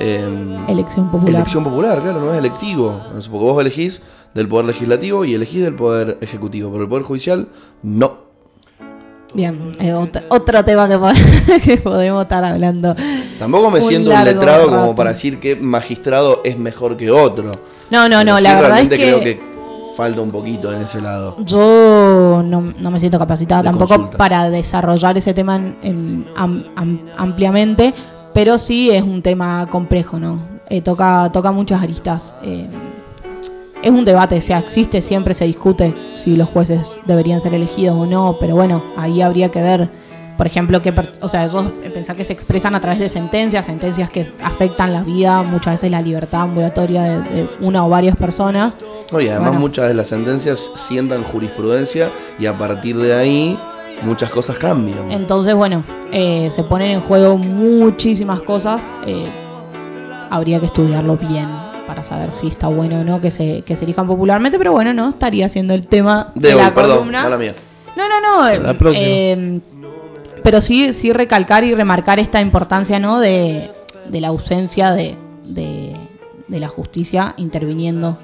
em, elección popular. elección popular, claro, no es electivo. Porque vos elegís del poder legislativo y elegís del poder ejecutivo, pero el poder judicial no. Bien, ot- otro tema que, po- que podemos estar hablando. Tampoco me Un siento un letrado como para decir que magistrado es mejor que otro. No, no, no, Pero la sí verdad es realmente que, creo que falta un poquito en ese lado. yo no, no me siento capacitada De tampoco consulta. para desarrollar ese tema en- en am- am- ampliamente, pero sí es un tema complejo, ¿no? Eh, toca, toca muchas aristas. eh, es un debate, o sea, existe, siempre se discute si los jueces deberían ser elegidos o no, pero bueno, ahí habría que ver, por ejemplo, que, o sea, ellos pensar que se expresan a través de sentencias, sentencias que afectan la vida, muchas veces la libertad ambulatoria de, de una o varias personas. No, y además Bueno. muchas de las sentencias sientan jurisprudencia y a partir de ahí muchas cosas cambian. Entonces, bueno, eh, se ponen en juego muchísimas cosas. eh, habría que estudiarlo bien para saber si está bueno o no que se, que se elijan popularmente, pero bueno, no estaría siendo el tema de, de hoy, la perdón, columna. mala mía. No, no, no. eh, La próxima. eh, pero sí, sí recalcar y remarcar esta importancia, ¿no? De, de la ausencia de, de, de la justicia interviniendo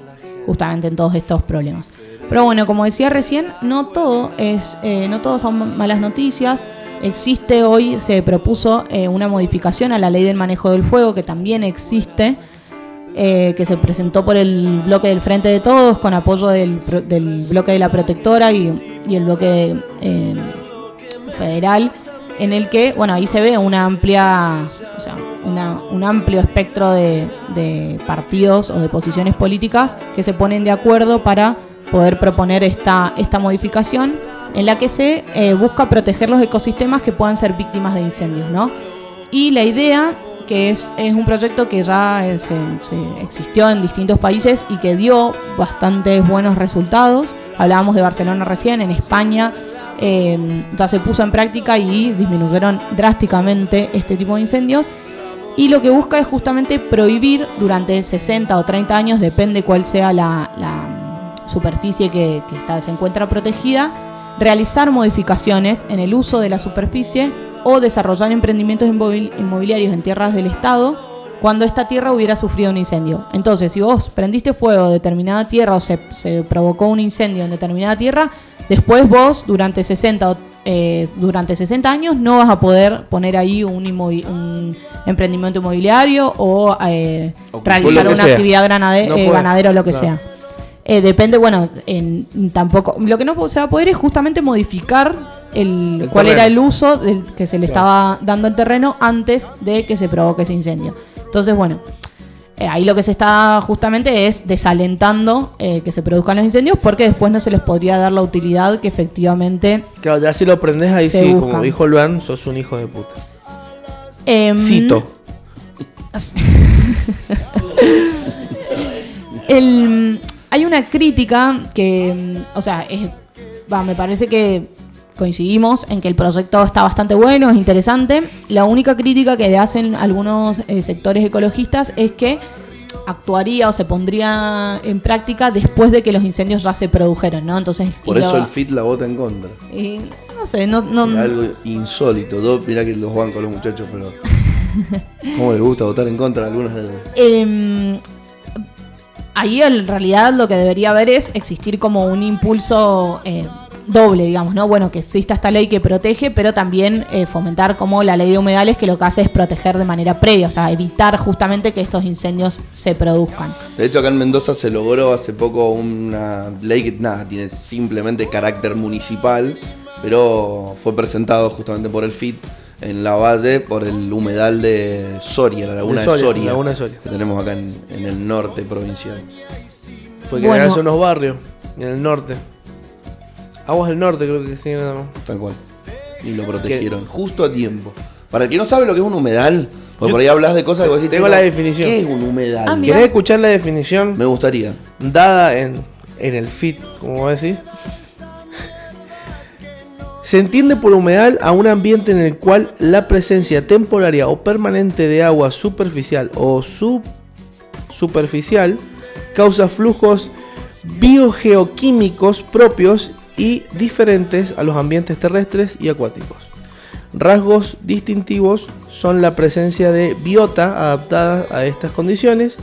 justamente en todos estos problemas. Pero bueno, como decía recién, no todo es, eh, no todo son malas noticias. Existe hoy, se propuso eh, una modificación a la ley del manejo del fuego, que también existe, eh, que se presentó por el bloque del Frente de Todos, con apoyo del, del bloque de la Protectora y, y el bloque eh, federal, en el que, bueno, ahí se ve una amplia, o sea, una- un amplio espectro de, de partidos o de posiciones políticas que se ponen de acuerdo para poder proponer esta, esta modificación en la que se eh, busca proteger los ecosistemas que puedan ser víctimas de incendios, ¿no? Y la idea, que es, es un proyecto que ya eh, se, se existió en distintos países y que dio bastantes buenos resultados. Hablábamos de Barcelona recién, en España eh, ya se puso en práctica y disminuyeron drásticamente este tipo de incendios. Y lo que busca es justamente prohibir durante 60 o 30 años, depende cuál sea la, la superficie que, que está, se encuentra protegida, realizar modificaciones en el uso de la superficie o desarrollar emprendimientos inmobil- inmobiliarios en tierras del Estado cuando esta tierra hubiera sufrido un incendio. Entonces, si vos prendiste fuego de determinada tierra o se, se provocó un incendio en determinada tierra, después vos durante 60 o eh, durante 60 años no vas a poder poner ahí un, un emprendimiento inmobiliario o eh, O realizar una sea. actividad granade- No eh, ganadera o lo que Claro. sea. Eh, depende, bueno, en, tampoco. Lo que no se va a poder es justamente modificar el, El cuál terreno. era el uso del que se le estaba dando al terreno antes de que se provoque ese incendio. Entonces, bueno, eh, ahí lo que se está justamente es desalentando eh, que se produzcan los incendios porque después no se les podría dar la utilidad que efectivamente. Claro, ya si lo prendes ahí sí, buscan. como dijo Luan, sos un hijo de puta. em, Cito. El, hay una crítica que, mm, o sea, es- va, me parece que coincidimos en que el proyecto está bastante bueno, es interesante. La única crítica que le hacen algunos eh, sectores ecologistas es que actuaría o se pondría en práctica después de que los incendios ya se produjeron, ¿no? Entonces, Por eso el FIT la vota en contra. y no sé, no, no, algo insólito. Todo, mirá que los bancos los muchachos, pero. ¿Cómo les gusta votar en contra de algunas de Eh, ahí en realidad lo que debería haber es existir como un impulso eh, doble, digamos, ¿no? Bueno, que exista esta ley que protege, pero también eh, fomentar como la ley de humedales que lo que hace es proteger de manera previa, o sea, evitar justamente que estos incendios se produzcan. De hecho, acá en Mendoza se logró hace poco una ley que nada, tiene simplemente carácter municipal, pero fue presentado justamente por el FIT en la valle por el humedal de Soria, la laguna De de Soria, la laguna de Soria. que tenemos acá en, en el norte provincial. Porque Bueno. en son unos barrios, en el norte. Aguas del norte creo que sí. nada más. Tal cual. Y lo protegieron justo a tiempo. Para el que no sabe lo que es un humedal, porque Yo- por ahí hablas de cosas que vos decís, Tengo "No, la definición". ¿Qué es un humedal? Ah. ¿Querés escuchar la definición Me gustaría. dada en, en el FIT, como vos decís? Se entiende por humedal a un ambiente en el cual la presencia temporaria o permanente de agua superficial o subsuperficial causa flujos biogeoquímicos propios y diferentes a los ambientes terrestres y acuáticos. Rasgos distintivos son la presencia de biota adaptada a estas condiciones,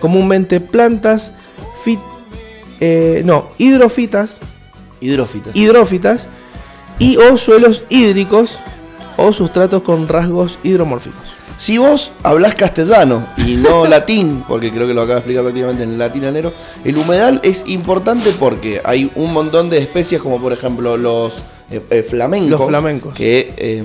comúnmente plantas, fit- eh, no, hidrofitas, Hidrófitas. hidrófitas y o suelos hídricos o sustratos con rasgos hidromórficos. Si vos hablás castellano y no latín, porque creo que lo acaba de explicar prácticamente en latinanero, el humedal es importante porque hay un montón de especies como por ejemplo los eh, eh, flamencos, Los flamencos. que eh,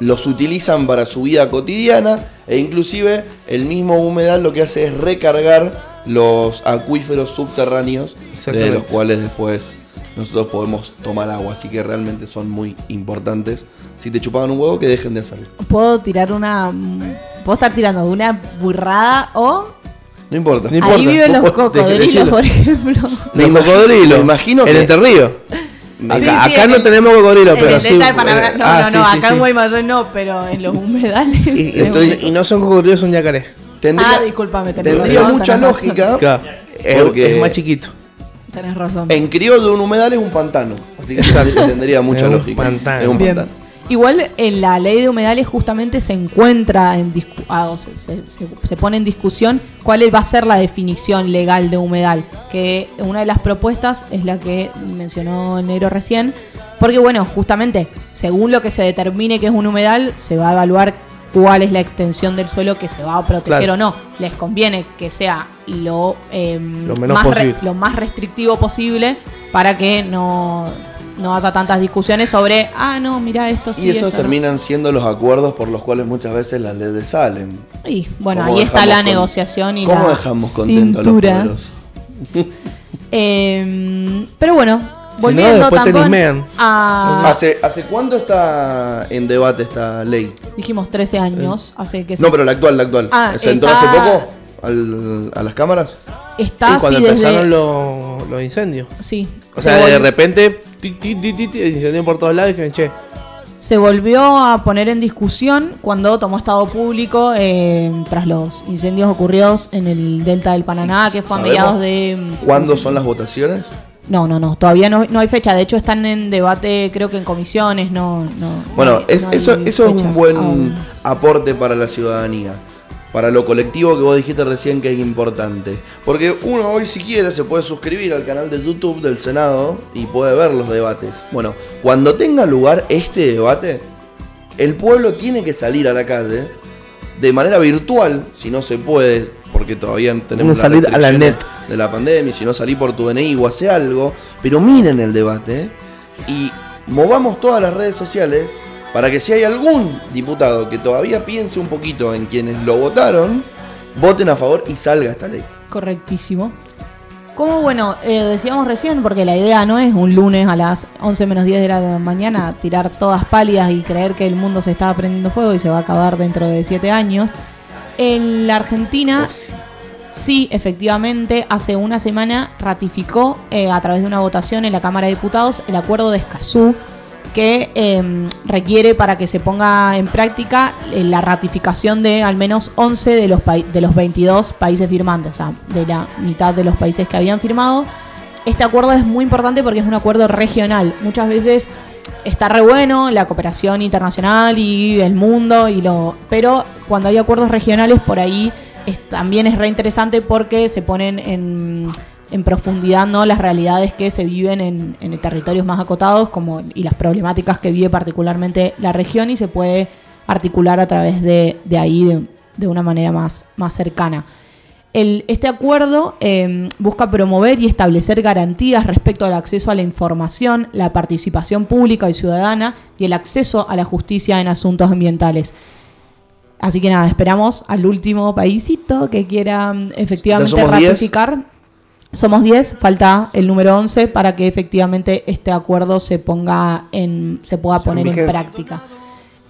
los utilizan para su vida cotidiana e inclusive el mismo humedal lo que hace es recargar los acuíferos subterráneos de los cuales después nosotros podemos tomar agua, así que realmente son muy importantes. Si te chupaban un huevo, que dejen de hacerlo. Puedo tirar una. Puedo estar tirando una burrada o. No importa. No importa. Ahí viven los cocodrilos, por ejemplo. Los imagino- cocodrilos. me imagino en que- Entre Ríos. Me- Acá, Sí, sí, acá en no el- tenemos cocodrilos, En pero el sí. de Paraná- No, ah, no, sí, no, sí, acá sí. en Guaymallén no, pero en los humedales. Y, estoy- no son cocodrilos, son yacarés. Tendría, Ah, discúlpame, tendría razón, mucha lógica. Claro, Porque- es más chiquito. Tenés razón. En criollo un humedal es un pantano. Así que tendría mucha Es un lógica. pantano. Es un Bien. pantano. Igual en la ley de humedales justamente se encuentra en ah, o se, se- se- se pone en discusión cuál va a ser la definición legal de humedal. Que una de las propuestas es la que mencionó el negro recién. Porque bueno, justamente, según lo que se determine que es un humedal, se va a evaluar cuál es la extensión del suelo que se va a proteger Claro. o no. Les conviene que sea lo, em, Lo menos más re- posible. lo más restrictivo posible para que no, no haya tantas discusiones sobre, ah, no, mira esto sí. Y esos esto no". terminan siendo los acuerdos por los cuales muchas veces las leyes salen. Y bueno, ¿Cómo ahí está la con- negociación y ¿Cómo la dejamos contentos a los? Eh, pero bueno, Si volviendo no, Tampón, nismean. a... ¿Hace, ¿Hace cuánto está en debate esta ley? Dijimos 13 años, hace que se- No, pero la actual, la actual. Ah, ¿Se entró está- hace poco al- a las cámaras? está Y cuando así empezaron desde... los, los incendios. Sí, O se sea, de repente, ti, ti, ti, ti, ti, incendio por todos lados y dijeron, che, se volvió a poner en discusión cuando tomó estado público eh, tras los incendios ocurridos en el delta del Paraná, que fue a ¿Sabemos mediados de... ¿Cuándo son las votaciones? No, no, no, todavía no, no hay fecha. De hecho, están en debate, creo que en comisiones, no... no Bueno, no hay- es- no hay eso, eso es un buen aún. aporte para la ciudadanía. Para lo colectivo que vos dijiste recién que es importante. Porque uno hoy si quiere se puede suscribir al canal de YouTube del Senado y puede ver los debates. Bueno, cuando tenga lugar este debate, el pueblo tiene que salir a la calle de manera virtual, si no se puede, porque todavía tenemos las salir a la net. de la pandemia, si no salir por tu DNI o hace algo, pero miren el debate ¿eh? y movamos todas las redes sociales para que si hay algún diputado que todavía piense un poquito en quienes lo votaron, voten a favor y salga esta ley. Correctísimo. Como bueno, eh, decíamos recién, porque la idea no es un lunes a las 11 menos 10 de la mañana tirar todas pálidas y creer que el mundo se está prendiendo fuego y se va a acabar dentro de 7 años. En la Argentina, sí, efectivamente, hace una semana ratificó eh, a través de una votación en la Cámara de Diputados el acuerdo de Escazú que eh, requiere para que se ponga en práctica eh, la ratificación de al menos 11 de los, de los 22 países firmantes, o sea, de la mitad de los países que habían firmado. Este acuerdo es muy importante porque es un acuerdo regional. Muchas veces está re bueno la cooperación internacional y el mundo, y lo, pero cuando hay acuerdos regionales por ahí es- también es re interesante porque se ponen en, en profundidad ¿no? las realidades que se viven en, en territorios más acotados como, y las problemáticas que vive particularmente la región y se puede articular a través de, de ahí de, de una manera más, más cercana. El- este acuerdo eh, busca promover y establecer garantías respecto al acceso a la información, la participación pública y ciudadana y el acceso a la justicia en asuntos ambientales. Así que nada, esperamos al último paísito que quiera mm, efectivamente ¿Ya somos 10? ratificar. Somos 10, falta el número 11 para que efectivamente este acuerdo se ponga en se pueda poner en práctica.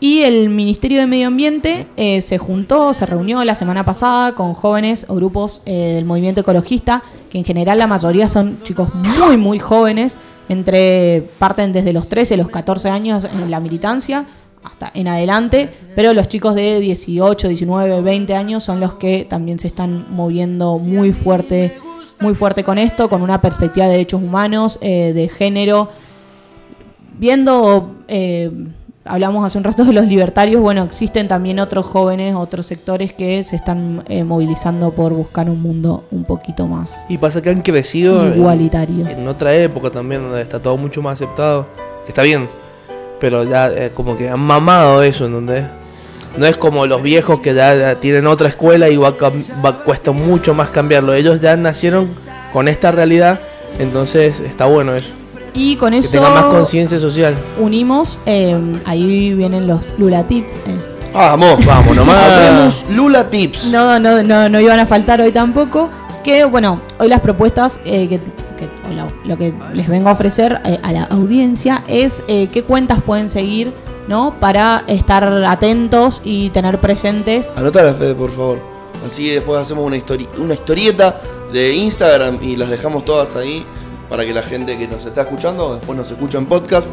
Y el Ministerio de Medio Ambiente eh, se juntó, se reunió la semana pasada con jóvenes o grupos eh, del movimiento ecologista, que en general la mayoría son chicos muy, muy jóvenes, entre parten desde los 13, los 14 años en la militancia hasta en adelante, pero los chicos de 18, 19, 20 años son los que también se están moviendo muy fuerte, muy fuerte con esto, con una perspectiva de derechos humanos, eh, de género, viendo, hablamos hace un rato de los libertarios, bueno, existen también otros jóvenes, otros sectores que se están eh, movilizando por buscar un mundo un poquito más Y pasa que han crecido en- igualitario. en, otra época también, donde está todo mucho más aceptado. Está bien, pero ya eh, como que han mamado eso, ¿entendés? No es como los viejos que ya, ya tienen otra escuela y va, va- cuesta mucho más cambiarlo. Ellos ya nacieron con esta realidad, entonces está bueno eso. Y con Que eso tengan más conciencia social. unimos, eh, ahí vienen los Lula Tips. eh. Vamos, Vamos nomás. Lula Tips. No, no, no, no iban a faltar hoy tampoco. Que bueno, hoy las propuestas eh, que, lo que les vengo a ofrecer eh, a la audiencia es eh, qué cuentas pueden seguir, ¿no? Para estar atentos y tener presentes. Anotala, Fede, por favor. Así después hacemos una, histori- una historieta de Instagram y las dejamos todas ahí para que la gente que nos está escuchando después nos escucha en podcast.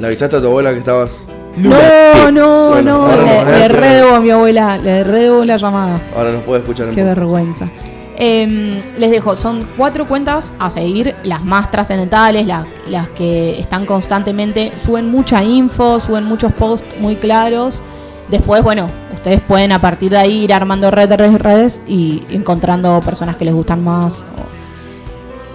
¿Le avisaste a tu abuela que estabas? No, no, Bueno, no, le, le redebo a mi abuela, le redebo la llamada. Ahora nos puede escuchar en Qué podcast. vergüenza. Em, les dejo, son cuatro cuentas a seguir, las más trascendentales, la- las que están constantemente, suben mucha info, suben muchos posts muy claros. Después, bueno, ustedes pueden a partir de ahí ir armando redes, redes, redes y encontrando personas que les gustan más.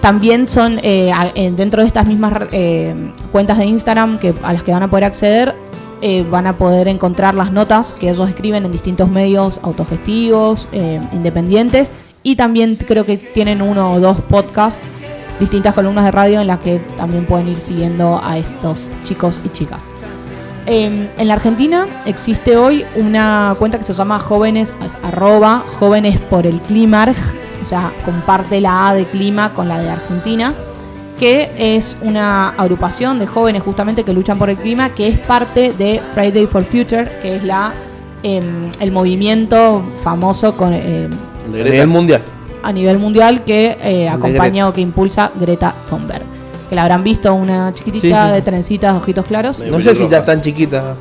También son eh, eh, dentro de estas mismas eh, cuentas de Instagram que, a las que van a poder acceder, eh, van a poder encontrar las notas que ellos escriben en distintos medios autogestivos, independientes. Y también creo que tienen uno o dos podcasts distintas columnas de radio en las que también pueden ir siguiendo a estos chicos y chicas. Eh, en la Argentina existe hoy una cuenta que se llama jóvenes, es arroba jóvenes por el clima, o sea, comparte la A de clima con la de Argentina, que es una agrupación de jóvenes justamente que luchan por el clima, que es parte de Friday for Future, que es la em, el movimiento famoso con, de A nivel mundial. a nivel mundial que eh, acompaña o que impulsa Greta Thunberg. Que la habrán visto, una chiquitita Sí, sí, sí. de trencitas, ojitos claros. No sé si ya tan chiquita.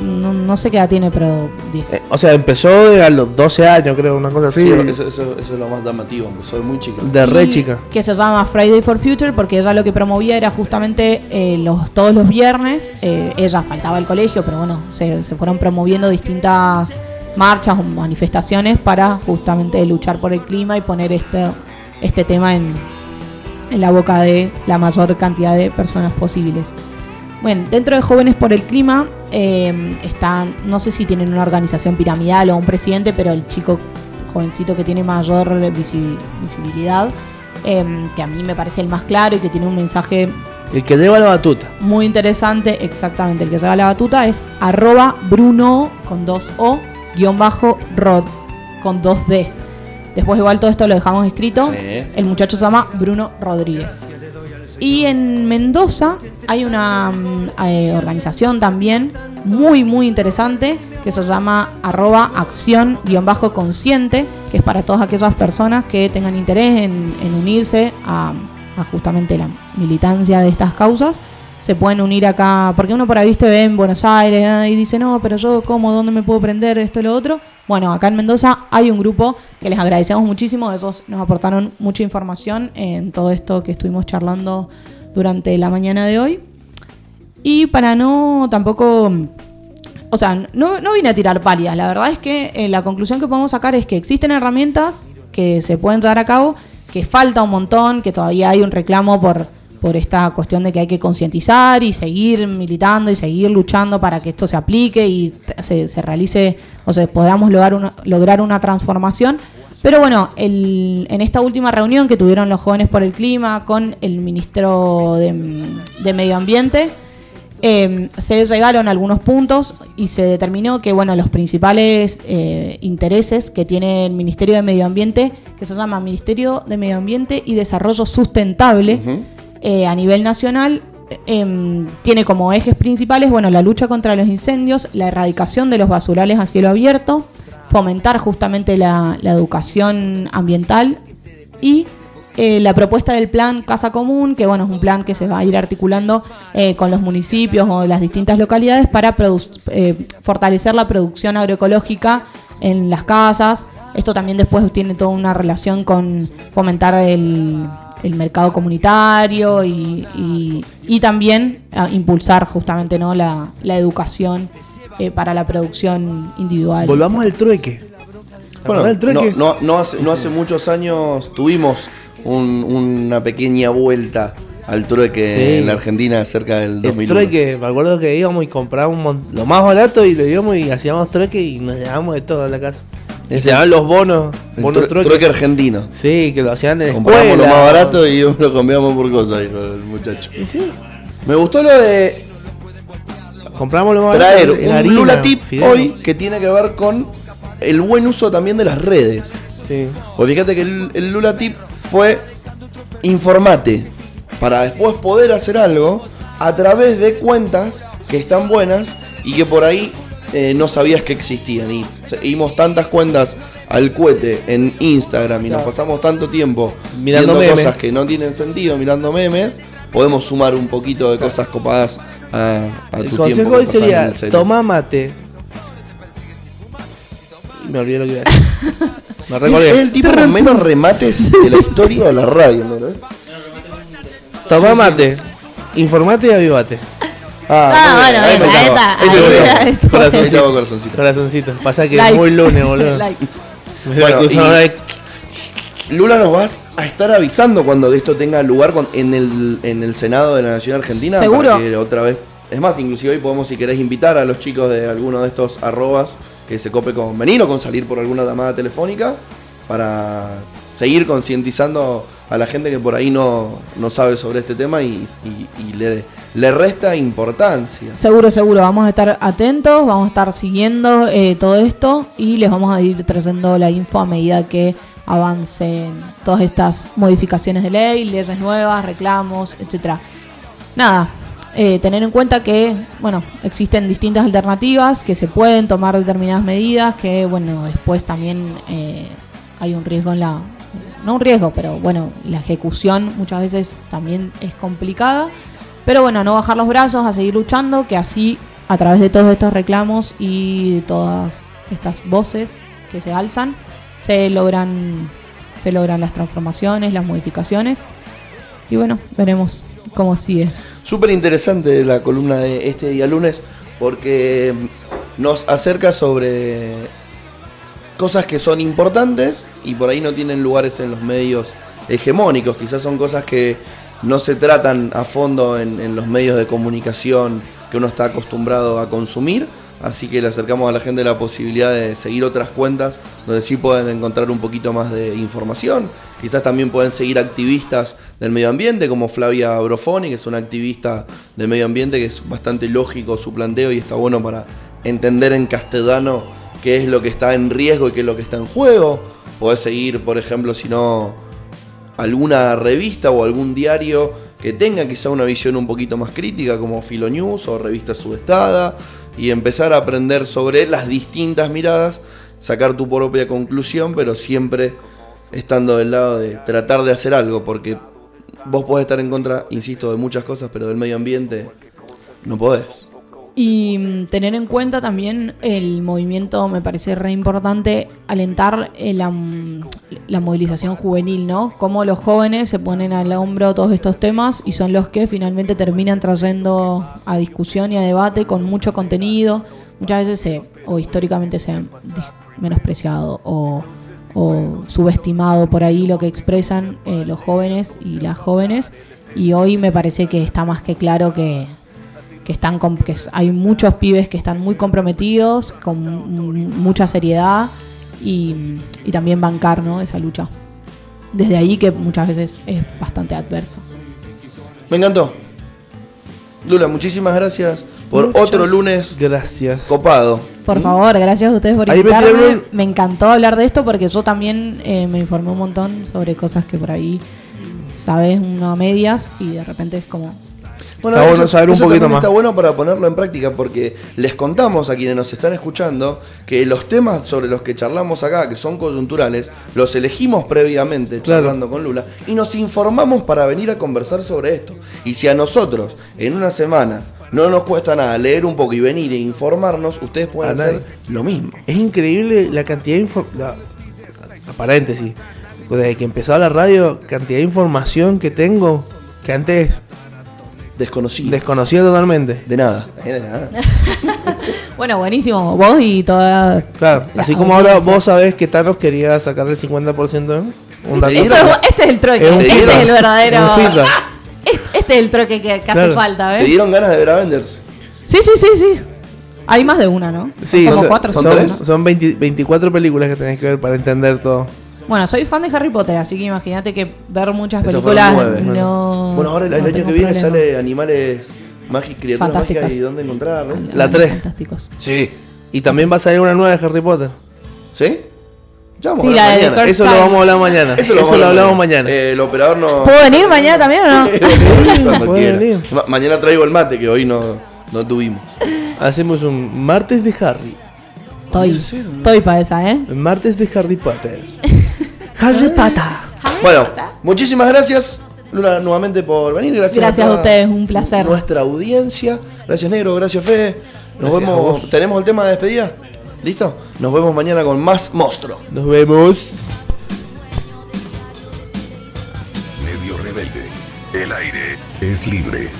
No, sé qué edad tiene, pero 10. Eh, o sea, empezó a los 12 años, creo, una cosa así. Sí, eso, eso- eso es lo más llamativo, empezó de muy chica. de re Y chica. Que se llama Friday for Future porque ella lo que promovía era justamente eh, los, todos los viernes. eh, ella faltaba al colegio, pero bueno, se, se fueron promoviendo distintas marchas o manifestaciones para justamente luchar por el clima y poner este, este tema en, en la boca de la mayor cantidad de personas posibles. Bueno, dentro de Jóvenes por el Clima eh, están, no sé si tienen una organización piramidal o un presidente, pero el chico jovencito que tiene mayor visi- visibilidad, eh, que a mí me parece el más claro y que tiene un mensaje El que lleva la batuta. muy interesante, exactamente, el que lleva la batuta es arroba Bruno con dos O, guion bajo Rod con dos D. Después igual todo esto lo dejamos escrito. Sí. El muchacho se llama Bruno Rodríguez. Y en Mendoza hay una mm, eh, organización también muy, muy interesante que se llama arroba acción-consciente, que es para todas aquellas personas que tengan interés en, unirse a, a justamente la militancia de estas causas. Se pueden unir acá, porque uno por ahí viste, ve en Buenos Aires ah, y dice, no, pero yo, ¿cómo? ¿Dónde me puedo prender esto y lo otro? Bueno, acá en Mendoza hay un grupo que les agradecemos muchísimo. Ellos nos aportaron mucha información en todo esto que estuvimos charlando durante la mañana de hoy. Y para no tampoco. O sea, no, no vine a tirar palias. La verdad es que eh, la conclusión que podemos sacar es que existen herramientas que se pueden llevar a cabo, que falta un montón, que todavía hay un reclamo por, por esta cuestión de que hay que concientizar y seguir militando y seguir luchando para que esto se aplique y se, se realice, o sea, podamos lograr una, lograr una transformación. Pero bueno, el- en esta última reunión que tuvieron los jóvenes por el clima con el ministro de, de Medio Ambiente, eh, se llegaron algunos puntos y se determinó que bueno los principales eh, intereses que tiene el Ministerio de Medio Ambiente, que se llama Ministerio de Medio Ambiente y Desarrollo Sustentable eh, a nivel nacional, em, tiene como ejes principales bueno la lucha contra los incendios, la erradicación de los basurales a cielo abierto, fomentar justamente la, la educación ambiental y eh, la propuesta del plan Casa Común, que bueno, es un plan que se va a ir articulando eh, con los municipios o las distintas localidades para produ- eh, fortalecer la producción agroecológica en las casas. Esto también después tiene toda una relación con fomentar el, el mercado comunitario y, y- y también a impulsar justamente ¿no? la, la educación eh, para la producción individual. Volvamos al trueque. Bueno, no hace, no hace muchos años tuvimos un- una pequeña vuelta al trueque Sí. en la Argentina cerca del El 2001. trueque, me acuerdo que íbamos y comprábamos lo más barato y le íbamos y hacíamos trueque y nos llevábamos de todo a la casa. Y se llamaban los bonos, El bonos tru- trueque. trueque argentino. Sí, que lo hacían en Compramos escuela. lo más barato y lo cambiamos por cosas, dijo el muchacho. Y sí, Me gustó lo de compramos lo más traer barato. un harina, Lula Tip fideo. hoy que tiene que ver con el buen uso también de las redes. Sí. Pues fíjate que el, el Lula Tip fue informate para después poder hacer algo a través de cuentas que están buenas y que por ahí eh, no sabías que existían. Y seguimos tantas cuentas al cohete en Instagram y nos pasamos tanto tiempo Mirando viendo memes. cosas que no tienen sentido, mirando memes. Podemos sumar un poquito de cosas copadas a, a El tu consejo hoy sería, toma mate. Me olvidé lo que iba a decir. Me Es el tipo con menos remates de la historia de la radio, ¿no? Toma mate. Informate y avivate. Ah, bien, bueno, ahí me está, Corazoncito. corazoncito. Corazoncito. Pasa que Like. es muy lunes, boludo. Bueno, y-. Lula nos va a estar avisando cuando esto tenga lugar con- en, el, en el Senado de la Nación Argentina. Seguro. Para que otra vez. Es más, inclusive hoy podemos, si querés, invitar a los chicos de alguno de estos arrobas que se cope con venir o con salir por alguna llamada telefónica para seguir concientizando a la gente que por ahí no, no sabe sobre este tema y, y- y le, le resta importancia. Seguro, seguro, vamos a estar atentos, vamos a estar siguiendo eh, todo esto y les vamos a ir trayendo la info a medida que avancen todas estas modificaciones de ley, leyes nuevas, reclamos, etcétera. Nada, eh, tener en cuenta que, bueno, existen distintas alternativas, que se pueden tomar determinadas medidas, que, bueno, después también eh, hay un riesgo en la... No un riesgo, pero bueno, la ejecución muchas veces también es complicada. Pero bueno, no bajar los brazos, a seguir luchando, que así, a través de todos estos reclamos y de todas estas voces que se alzan, se logran, se logran las transformaciones, las modificaciones. Y bueno, veremos cómo sigue. Súper interesante la columna de este día lunes porque nos acerca sobre cosas que son importantes y por ahí no tienen lugares en los medios hegemónicos. Quizás son cosas que no se tratan a fondo en, en los medios de comunicación que uno está acostumbrado a consumir. Así que le acercamos a la gente la posibilidad de seguir otras cuentas donde sí pueden encontrar un poquito más de información. Quizás también pueden seguir activistas del medio ambiente como Flavia Brofoni, que es una activista del medio ambiente que es bastante lógico su planteo y está bueno para entender en castellano qué es lo que está en riesgo y qué es lo que está en juego. Podés seguir, por ejemplo, si no, alguna revista o algún diario que tenga quizá una visión un poquito más crítica como Filo News o Revista Sudestada y empezar a aprender sobre las distintas miradas, sacar tu propia conclusión, pero siempre estando del lado de tratar de hacer algo, porque vos podés estar en contra, insisto, de muchas cosas, pero del medio ambiente no podés. Y mm, tener en cuenta también el movimiento, me parece re importante, alentar eh, la, mm, la movilización juvenil, ¿no? Cómo los jóvenes se ponen al hombro todos estos temas y son los que finalmente terminan trayendo a discusión y a debate con mucho contenido. Muchas veces se, o históricamente se han menospreciado o, o subestimado por ahí lo que expresan eh, los jóvenes y las jóvenes. Y hoy me parece que está más que claro que, que están com- que hay muchos pibes que están muy comprometidos con mucha seriedad y, y también bancar ¿no? esa lucha desde ahí que muchas veces es bastante adverso Me encantó. Lula, muchísimas gracias por Muchas otro lunes Gracias. copado. por ¿Mm? favor gracias a ustedes por me invitarme me encantó hablar de esto porque yo también eh, me informé un montón sobre cosas que por ahí sabes una a medias y de repente es como Bueno, Está eso, bueno saber un eso poquito también más. está bueno para ponerlo en práctica porque les contamos a quienes nos están escuchando que los temas sobre los que charlamos acá, que son coyunturales, los elegimos previamente Claro. charlando con Lula y nos informamos para venir a conversar sobre esto. Y si a nosotros en una semana no nos cuesta nada leer un poco y venir e informarnos, ustedes pueden hacer lo mismo. Es increíble la cantidad de información. Paréntesis. Desde que empezó la radio, cantidad de información que tengo que antes Desconocidos. desconocía totalmente. de nada. De nada. bueno buenísimo vos y todas Claro, la así como ahora vos sabés que Thanos quería sacar el 50%, ¿eh? un dato. Te este es el Es un este es el verdadero. Este, este es el troque que, que hace falta, ¿Te ¿ves? dieron ganas de ver Avengers? Sí, sí, sí, sí. Hay más de una, ¿no? Sí, como son, cuatro son son, tres. ¿no? son 20 24 películas que tenés que ver para entender todo. Bueno, soy fan de Harry Potter, así que imagínate que ver muchas Eso películas nueve. no. Bueno, ahora el, el no año tengo que viene problema. sale Animales Mágicos, Criaturas Fantásticas. Mágicas y dónde encontrar, ¿no? La Animales tres. Fantásticos. Sí. Y también va a salir una nueva de Harry Potter. ¿Sí? Ya vamos Sí, a la hablar de mañana. Eso lo vamos a hablar mañana. Eso, vamos a lo hablar hablamos mañana. Eh, el operador no. ¿Puedo venir mañana también o no? Cuando venir. Ma- mañana traigo el mate que hoy no, no tuvimos. Hacemos un martes de Harry. Estoy, estoy para esa, ¿eh? Martes de Harry Potter. Harry Potter. Bueno, muchísimas gracias, Luna, nuevamente por venir. Gracias, Gracias a ustedes, un placer. Nuestra audiencia. Gracias, Negro. Gracias, Fede. Nos Gracias vemos. ¿Tenemos el tema de despedida? ¿Listo? Nos vemos mañana con más monstruo. Nos vemos. Medio rebelde. El aire es libre.